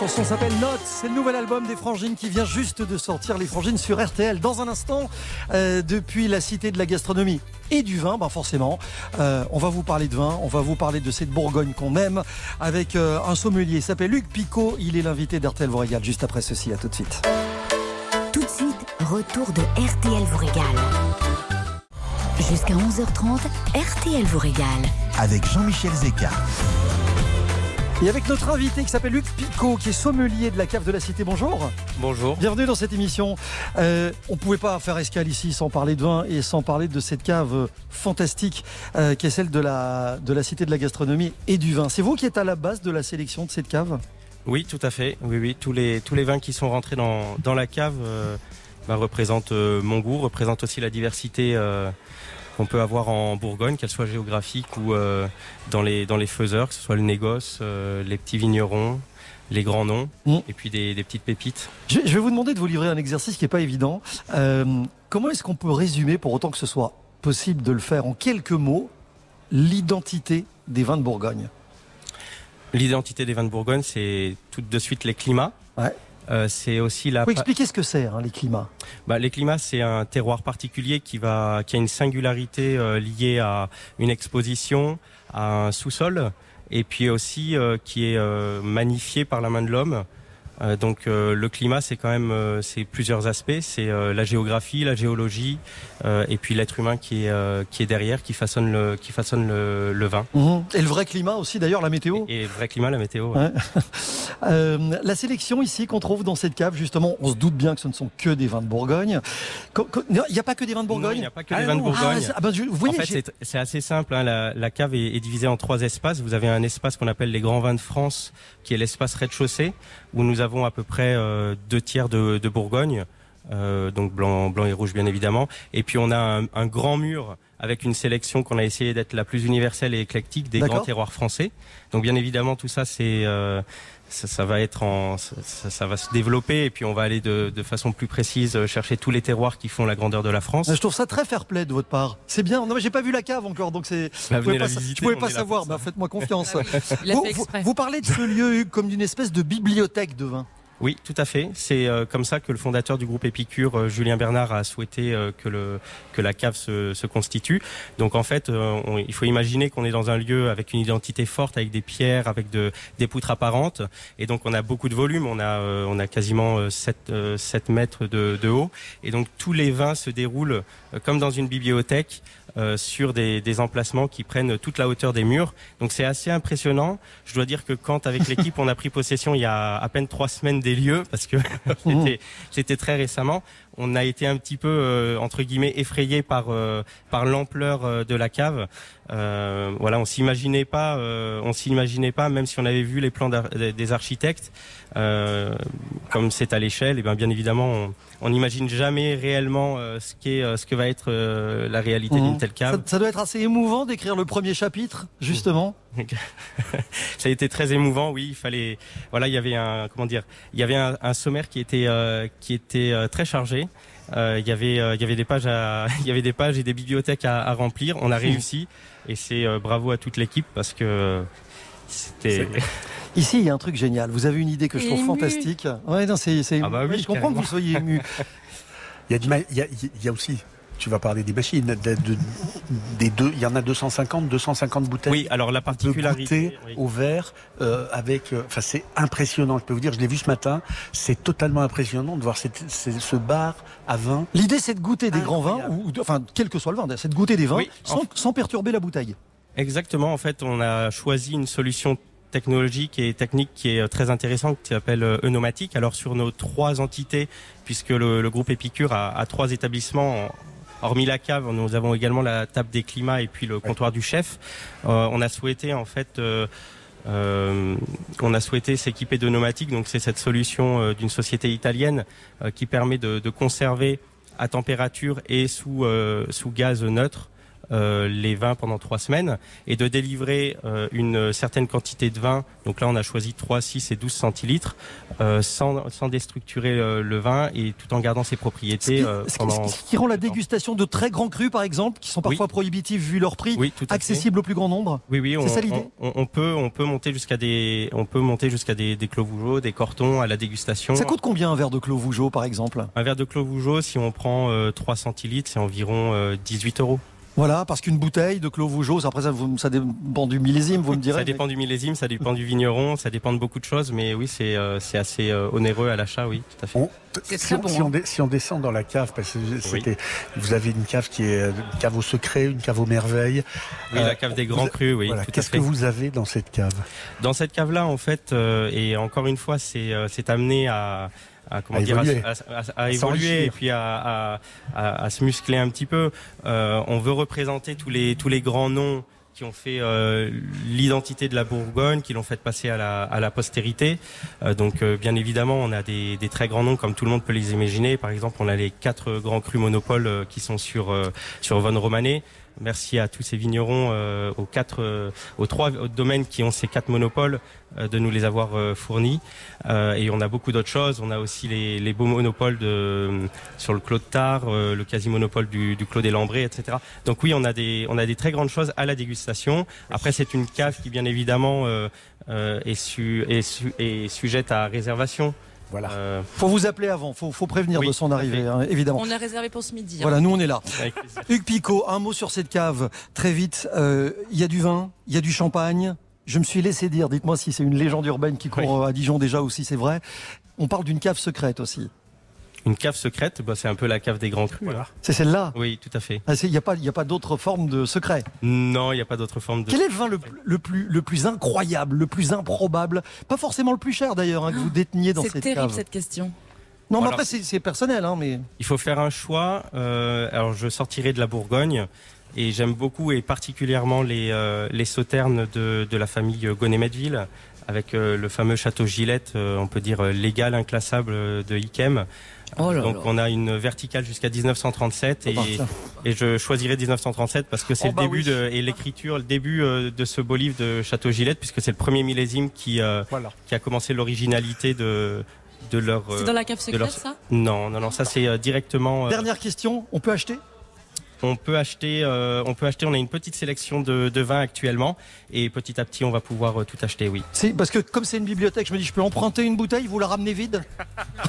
chanson s'appelle Notes, c'est le nouvel album des Frangines qui vient juste de sortir, les Frangines sur RTL. Dans un instant, euh, depuis la cité de la gastronomie et du vin, ben forcément, euh, on va vous parler de vin, on va vous parler de cette Bourgogne qu'on aime, avec euh, un sommelier, il s'appelle Luc Picot, il est l'invité d'RTL vous régale juste après ceci, à tout de suite. Tout de suite, retour de RTL vous régale. Jusqu'à 11h30, RTL vous régale. Avec Jean-Michel Zeka. Et avec notre invité qui s'appelle Luc Picot, qui est sommelier de la cave de la Cité. Bonjour. Bonjour. Bienvenue dans cette émission. Euh, on ne pouvait pas faire escale ici sans parler de vin et sans parler de cette cave euh, fantastique euh, qui est celle de la, de la Cité de la Gastronomie et du vin. C'est vous qui êtes à la base de la sélection de cette cave? Oui, tout à fait. Oui, oui. Tous les, tous les vins qui sont rentrés dans, dans la cave euh, bah, représentent euh, mon goût, représentent aussi la diversité euh, qu'on peut avoir en Bourgogne, qu'elle soit géographique ou euh, dans, les, dans les faiseurs, que ce soit le négoce, euh, les petits vignerons, les grands noms, et puis des, des petites pépites. je, je vais vous demander de vous livrer un exercice qui n'est pas évident. Euh, comment est-ce qu'on peut résumer, pour autant que ce soit possible de le faire en quelques mots, l'identité des vins de Bourgogne? L'identité des vins de Bourgogne, c'est tout de suite les climats. Euh, c'est aussi la. Vous expliquer ce que c'est, hein, les climats. Bah, les climats, c'est un terroir particulier qui va, qui a une singularité euh, liée à une exposition, à un sous-sol, et puis aussi euh, qui est euh, magnifié par la main de l'homme donc euh, le climat, c'est quand même euh, c'est plusieurs aspects. C'est euh, la géographie, la géologie, euh, et puis l'être humain qui est euh, qui est derrière, qui façonne le qui façonne le, le vin. Mhm. Et le vrai climat aussi, d'ailleurs, la météo. Et, et vrai climat, la météo. ouais. Ouais. Euh, la sélection ici qu'on trouve dans cette cave, justement, on se doute bien que ce ne sont que des vins de Bourgogne. Il n'y a pas que des vins de Bourgogne il n'y a pas que Ah des vins de non. Bourgogne. Ah, ah ben, je- vous voyez, en fait, c'est- c'est assez simple. hein. La, la cave est, est divisée en trois espaces. Vous avez un espace qu'on appelle les grands vins de France, qui est l'espace rez-de-chaussée, où nous avons à peu près euh, deux tiers de, de Bourgogne, euh, donc blanc, blanc et rouge bien évidemment. Et puis on a un, un grand mur avec une sélection qu'on a essayé d'être la plus universelle et éclectique des grands terroirs français. Donc bien évidemment tout ça c'est euh, ça, ça va être en ça, ça- ça va se développer et puis on va aller de, de façon plus précise euh, chercher tous les terroirs qui font la grandeur de la France. Je trouve ça très fair play de votre part. C'est bien. Non, mais j'ai pas vu la cave encore, donc c'est. Bah, je pouvais venez pas, visiter, savoir. Bah, faites-moi confiance. Vous, fait vous- vous parlez de ce lieu Hugues, comme d'une espèce de bibliothèque de vin. Oui, tout à fait. C'est euh, comme ça que le fondateur du groupe Épicure, euh, Julien Bernard, a souhaité euh, que, la cave se, constitue. Donc en fait, on- il faut imaginer qu'on est dans un lieu avec une identité forte, avec des pierres, avec de, des poutres apparentes. Et donc on a beaucoup de volume, on a, quasiment euh, 7, euh, 7 mètres de, de haut. Et donc tous les vins se déroulent comme dans une bibliothèque. Euh, sur des, des emplacements qui prennent toute la hauteur des murs. Donc c'est assez impressionnant. Je dois dire que quand avec l'équipe on a pris possession il y a à peine trois semaines des lieux, parce que c'était très récemment, on a été un petit peu euh, entre guillemets effrayé par euh, par l'ampleur euh, de la cave. Euh, voilà, on s'imaginait pas, euh, on s'imaginait pas, même si on avait vu les plans des architectes, euh, comme c'est à l'échelle, et bien bien évidemment, on- on n'imagine jamais réellement euh, ce qu'est euh, ce que va être euh, la réalité Mhm. d'une telle cave. Ça, ça doit être assez émouvant d'écrire le premier chapitre, justement. ça a été très émouvant, oui. Il fallait, voilà, il y avait un, comment dire, il y avait un, un sommaire qui était, euh, qui était euh, très chargé. Euh, il y avait, euh, il y avait des pages, à, il y avait des pages et des bibliothèques à, à remplir. On a réussi, et c'est euh, bravo à toute l'équipe parce que c'était. Ici, il y a un truc génial. Vous avez une idée que je trouve Ému. fantastique. Ouais, non, c'est. c'est- Ah bah oui, ouais, je comprends que vous soyez ému. Il y, a du ma- il, y a, il y a aussi, tu vas parler des machines, de- de- des deux, il y en a 250, 250 bouteilles. Oui, alors la particularité. au verre euh, avec, euh, enfin c'est impressionnant. Je peux vous dire, je l'ai vu ce matin. C'est totalement impressionnant de voir cette- ce ce bar à vin. L'idée, c'est de goûter des grands vins, ou, enfin, quel que soit le vin, c'est de goûter des vins Oui, sans, sans perturber la bouteille. Exactement. En fait, on a choisi une solution technologique et technique qui est euh, très intéressante, qui s'appelle euh, Eunomatic. Alors sur nos trois entités, puisque le, le groupe Épicure a, a trois établissements. en- Hormis la cave, nous avons également la table des climats et puis le comptoir du chef. Euh, on a souhaité en fait, euh, euh, on a souhaité s'équiper de Nomatic. Donc c'est cette solution euh, d'une société italienne euh, qui permet de, de conserver à température et sous euh, sous gaz neutre les vins pendant trois semaines et de délivrer euh, une certaine quantité de vin. Donc là, on a choisi 3, 6 et 12 centilitres euh, sans, sans déstructurer le, vin et tout en gardant ses propriétés euh, Ce qui, pendant... ce qui rend la dégustation de très grands crus, par exemple, qui sont parfois prohibitifs vu leur prix, Oui, accessibles au plus grand nombre. Oui, oui, on, ça l'idée on, on- on peut, on peut monter jusqu'à des, on peut monter jusqu'à des, des clos Vougeot, des cortons à la dégustation. Ça coûte combien un verre de Clos Vougeot, par exemple? Un verre de clos Vougeot, si on prend euh, 3 centilitres, c'est environ euh, 18 euros. Voilà, parce qu'une bouteille de Clos Vougeot, ça, après ça, vous- ça dépend du millésime, vous me direz. Ça dépend du millésime, ça dépend du vigneron, ça dépend de beaucoup de choses, mais oui, c'est euh, c'est assez euh, onéreux à l'achat, oui, tout à fait. C'est Si très on, bon. si, on hein. dé- si on descend dans la cave, parce que c'était, vous avez une cave qui est une cave au secret, une cave aux merveilles. Oui, Euh, la cave des grands vous- crus, oui, Voilà. Qu'est-ce que vous avez dans cette cave? Dans cette cave-là, en fait, euh, et encore une fois, c'est euh, c'est amené à, à comment À dire, évoluer. à, à- à évoluer et puis à, à, à- à se muscler un petit peu. Euh, on veut représenter tous les tous les grands noms qui ont fait euh, l'identité de la Bourgogne, qui l'ont fait passer à la, à la postérité. Euh, donc, euh, bien évidemment, on a des, des très grands noms, comme tout le monde peut les imaginer. Par exemple, on a les quatre grands crus monopoles euh, qui sont sur euh, sur Von Romané. Merci à tous ces vignerons, euh, aux quatre, euh, aux trois domaines qui ont ces quatre monopoles, euh, de nous les avoir fournis. Et on a beaucoup d'autres choses. On a aussi les, beaux monopoles de, sur le Clos de Tard, le quasi-monopole du, Clos des Lambrés, etc. Donc oui, on a des, on a des très grandes choses à la dégustation. Après, c'est une cave qui, bien évidemment, est, su, est, su- est sujette à réservation. Voilà. Euh, Faut vous appeler avant, faut, faut prévenir Oui, de son arrivée, hein, évidemment. On a réservé pour ce midi. hein. Voilà, nous on est là. Hugues Picot, un mot sur cette cave, très vite. Euh, Il y a du vin, il y a du champagne. Je me suis laissé dire, dites-moi si c'est une légende urbaine qui court euh, à Dijon déjà ou si c'est vrai. On parle d'une cave secrète aussi. Une cave secrète, bah, c'est un peu la cave des grands crus. C'est celle-là? Oui, tout à fait. Ah, Il n'y a pas, il y a pas d'autre forme de secret. Non, il n'y a pas d'autre forme de. Quel est le vin le, le plus, le plus incroyable, le plus improbable? Pas forcément le plus cher d'ailleurs, hein, que vous déteniez dans C'est cette terrible cave. cette question. Non, mais après, c'est c'est personnel. Hein, mais... Il faut faire un choix. euh, alors, je sortirai de la Bourgogne et j'aime beaucoup et particulièrement les, euh, les sauternes de, de la famille Gonnet-Medville avec euh, le fameux château Gillette, euh, on peut dire légal, inclassable de Ikem. Oh là Donc là. on a une verticale jusqu'à 1937 et, je choisirai 1937 parce que c'est Oh, le bah début oui. de, et l'écriture, le début euh, de ce beau livre de Château Gillette puisque c'est le premier millésime qui, euh, Voilà. qui a commencé l'originalité de, de leur... euh, C'est dans la cave de secrète leur- ça? Non, non, non, ça c'est euh, directement... euh, Dernière question, on peut acheter? On peut acheter, euh, on peut acheter. On a une petite sélection de, de vins actuellement, et petit à petit, on va pouvoir euh, tout acheter. Oui, C'est parce que comme c'est une bibliothèque, je me dis je peux emprunter une bouteille, vous la ramenez vide?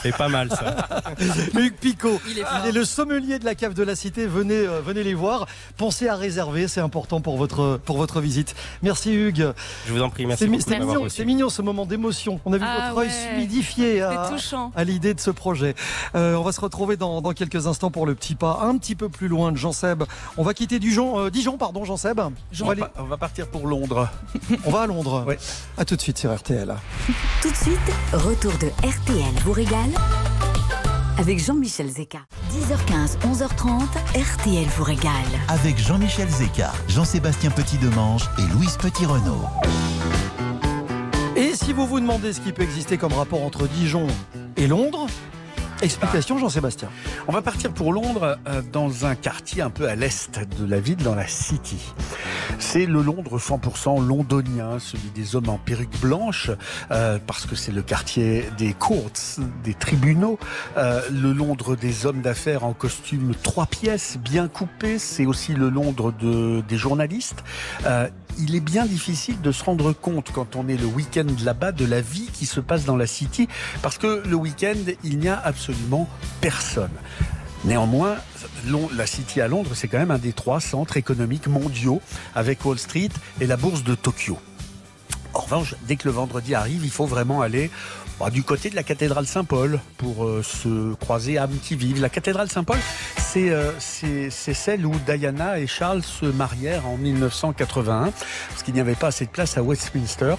c'est pas mal ça. Hugues Picot, Il est il fort. est le sommelier de la cave de la Cité. Venez, euh, venez les voir. Pensez à réserver, c'est important pour votre pour votre visite. Merci Hugues. Je vous en prie, merci C'est mignon, c'est mignon ce moment d'émotion. On a vu Ah votre œil ouais. solidifié à, à l'idée de ce projet. Euh, on va se retrouver dans, dans quelques instants pour le petit pas un petit peu plus loin de Jean Seb. On va quitter Dijon, euh, Dijon pardon Jean Seb. On On va, va, aller- on va partir pour Londres. on va à Londres. Ouais. À tout de suite sur RTL. Tout de suite, retour de RTL vous régale avec Jean-Michel Zeka. 10h15, 11h30, RTL vous régale. Avec Jean-Michel Zeka, Jean-Sébastien Petit-Demange et Louise Petit-Renault. Et si vous vous demandez ce qui peut exister comme rapport entre Dijon et Londres, explication Jean-Sébastien. On va partir pour Londres euh, dans un quartier un peu à l'est de la ville, dans la City. C'est le Londres 100% londonien, celui des hommes en perruque blanche, euh, parce que c'est le quartier des courts, des tribunaux. Euh, le Londres des hommes d'affaires en costume trois pièces, bien coupé. C'est aussi le Londres de, des journalistes. Il est bien difficile de se rendre compte quand on est le week-end là-bas de la vie qui se passe dans la City, parce que le week-end, il n'y a absolument personne. Néanmoins, la City à Londres, c'est quand même un des trois centres économiques mondiaux avec Wall Street et la bourse de Tokyo. En revanche, dès que le vendredi arrive, il faut vraiment aller bah, du côté de la cathédrale Saint-Paul pour euh, se croiser âmes qui vivent. La cathédrale Saint-Paul, euh, c'est celle où Diana et Charles se marièrent en 1981 parce qu'il n'y avait pas assez de place à Westminster.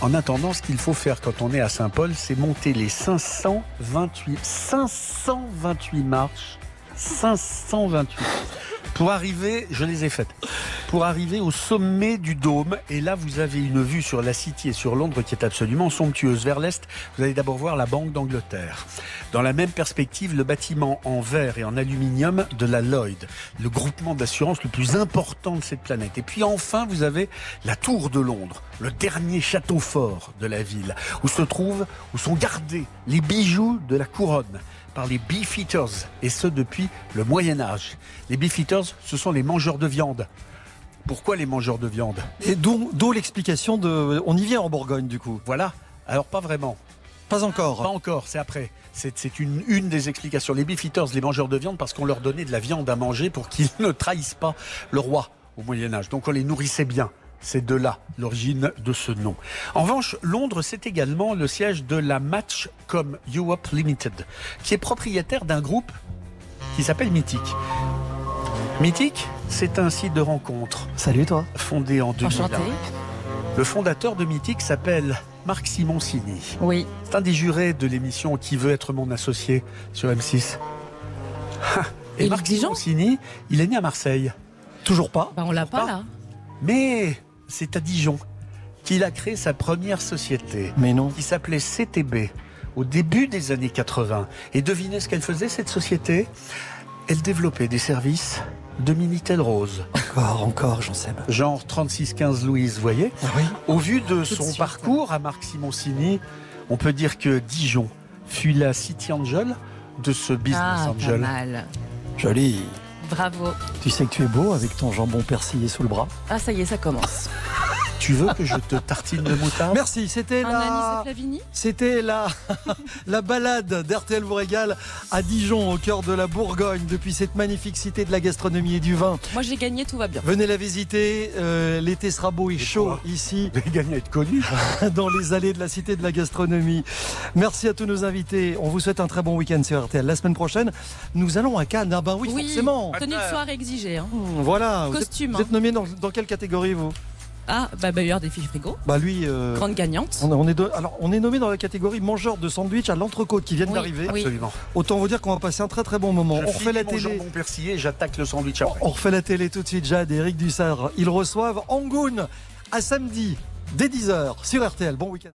En attendant, ce qu'il faut faire quand on est à Saint-Paul, c'est monter les 528, 528 marches. 528. Pour arriver, je les ai faites, pour arriver au sommet du dôme. Et là, vous avez une vue sur la City et sur Londres qui est absolument somptueuse. Vers l'est, vous allez d'abord voir la Banque d'Angleterre. Dans la même perspective, le bâtiment en verre et en aluminium de la Lloyd, le groupement d'assurance le plus important de cette planète. Et puis enfin, vous avez la Tour de Londres, le dernier château fort de la ville, où se trouvent, où sont gardés les bijoux de la couronne par les beefeaters, et ce depuis le Moyen Âge. Les beefeaters, ce sont les mangeurs de viande. Pourquoi les mangeurs de viande? Et d'où l'explication de. On y vient en Bourgogne du coup. Voilà. Alors pas vraiment. Pas encore. Pas encore, c'est après. C'est c'est une, une des explications. Les beefeaters, les mangeurs de viande, parce qu'on leur donnait de la viande à manger pour qu'ils ne trahissent pas le roi au Moyen Âge. Donc on les nourrissait bien. C'est de là l'origine de ce nom. En revanche, Londres, c'est également le siège de la Matchcom Europe Limited, qui est propriétaire d'un groupe qui s'appelle Mythic. Mythic, c'est un site de rencontre. Salut toi. Fondé en 2001. Enchanté. Le fondateur de Mythic s'appelle Marc Simoncini. Oui. C'est un des jurés de l'émission Qui veut être mon associé sur M6. Ha Et Marc Simoncini, il est né à Marseille. Toujours pas. Bah on l'a pas pas. là. Mais c'est à Dijon qu'il a créé sa première société Mais non. qui s'appelait CTB au début des années 80. Et devinez ce qu'elle faisait cette société? Elle développait des services de Minitel Rose. Encore, encore, j'en sais. Genre 3615 Louise, vous voyez? Ah oui. Au vu de son parcours à Marc Simoncini, on peut dire que Dijon fut la City Angel de ce business Ah, pas angel. mal. Joli. Bravo. Tu sais que tu es beau avec ton jambon persillé sous le bras. Ah ça y est, ça commence. Tu veux que je te tartine de moutarde? Merci, c'était la... C'était la, la balade d'RTL vous régale à Dijon, au cœur de la Bourgogne, depuis cette magnifique cité de la gastronomie et du vin. Moi j'ai gagné, tout va bien. Venez la visiter, euh, l'été sera beau et chaud ici. J'ai gagné à être connu. dans les allées de la cité de la gastronomie. Merci à tous nos invités. On vous souhaite un très bon week-end sur RTL. La semaine prochaine, nous allons à Cannes. Ah ben oui, forcément. Tenue de soirée exigée. Hein. Voilà. Vous êtes- Costume, Vous hein. êtes, nommé dans, dans quelle catégorie vous? Ah, bah meilleur défi frigo. Bah lui. euh, Grande gagnante. On, on est de- alors, on est nommé dans la catégorie mangeur de sandwich à l'entrecôte qui viennent Oui, d'arriver. oui. Absolument. Autant vous dire qu'on va passer un très très bon moment. Je on refait la télé. jambon persillé et j'attaque le sandwich après. On refait la télé tout de suite, Jade et Eric Dussard. Ils reçoivent Angoun à samedi dès 10h sur RTL. Bon week-end.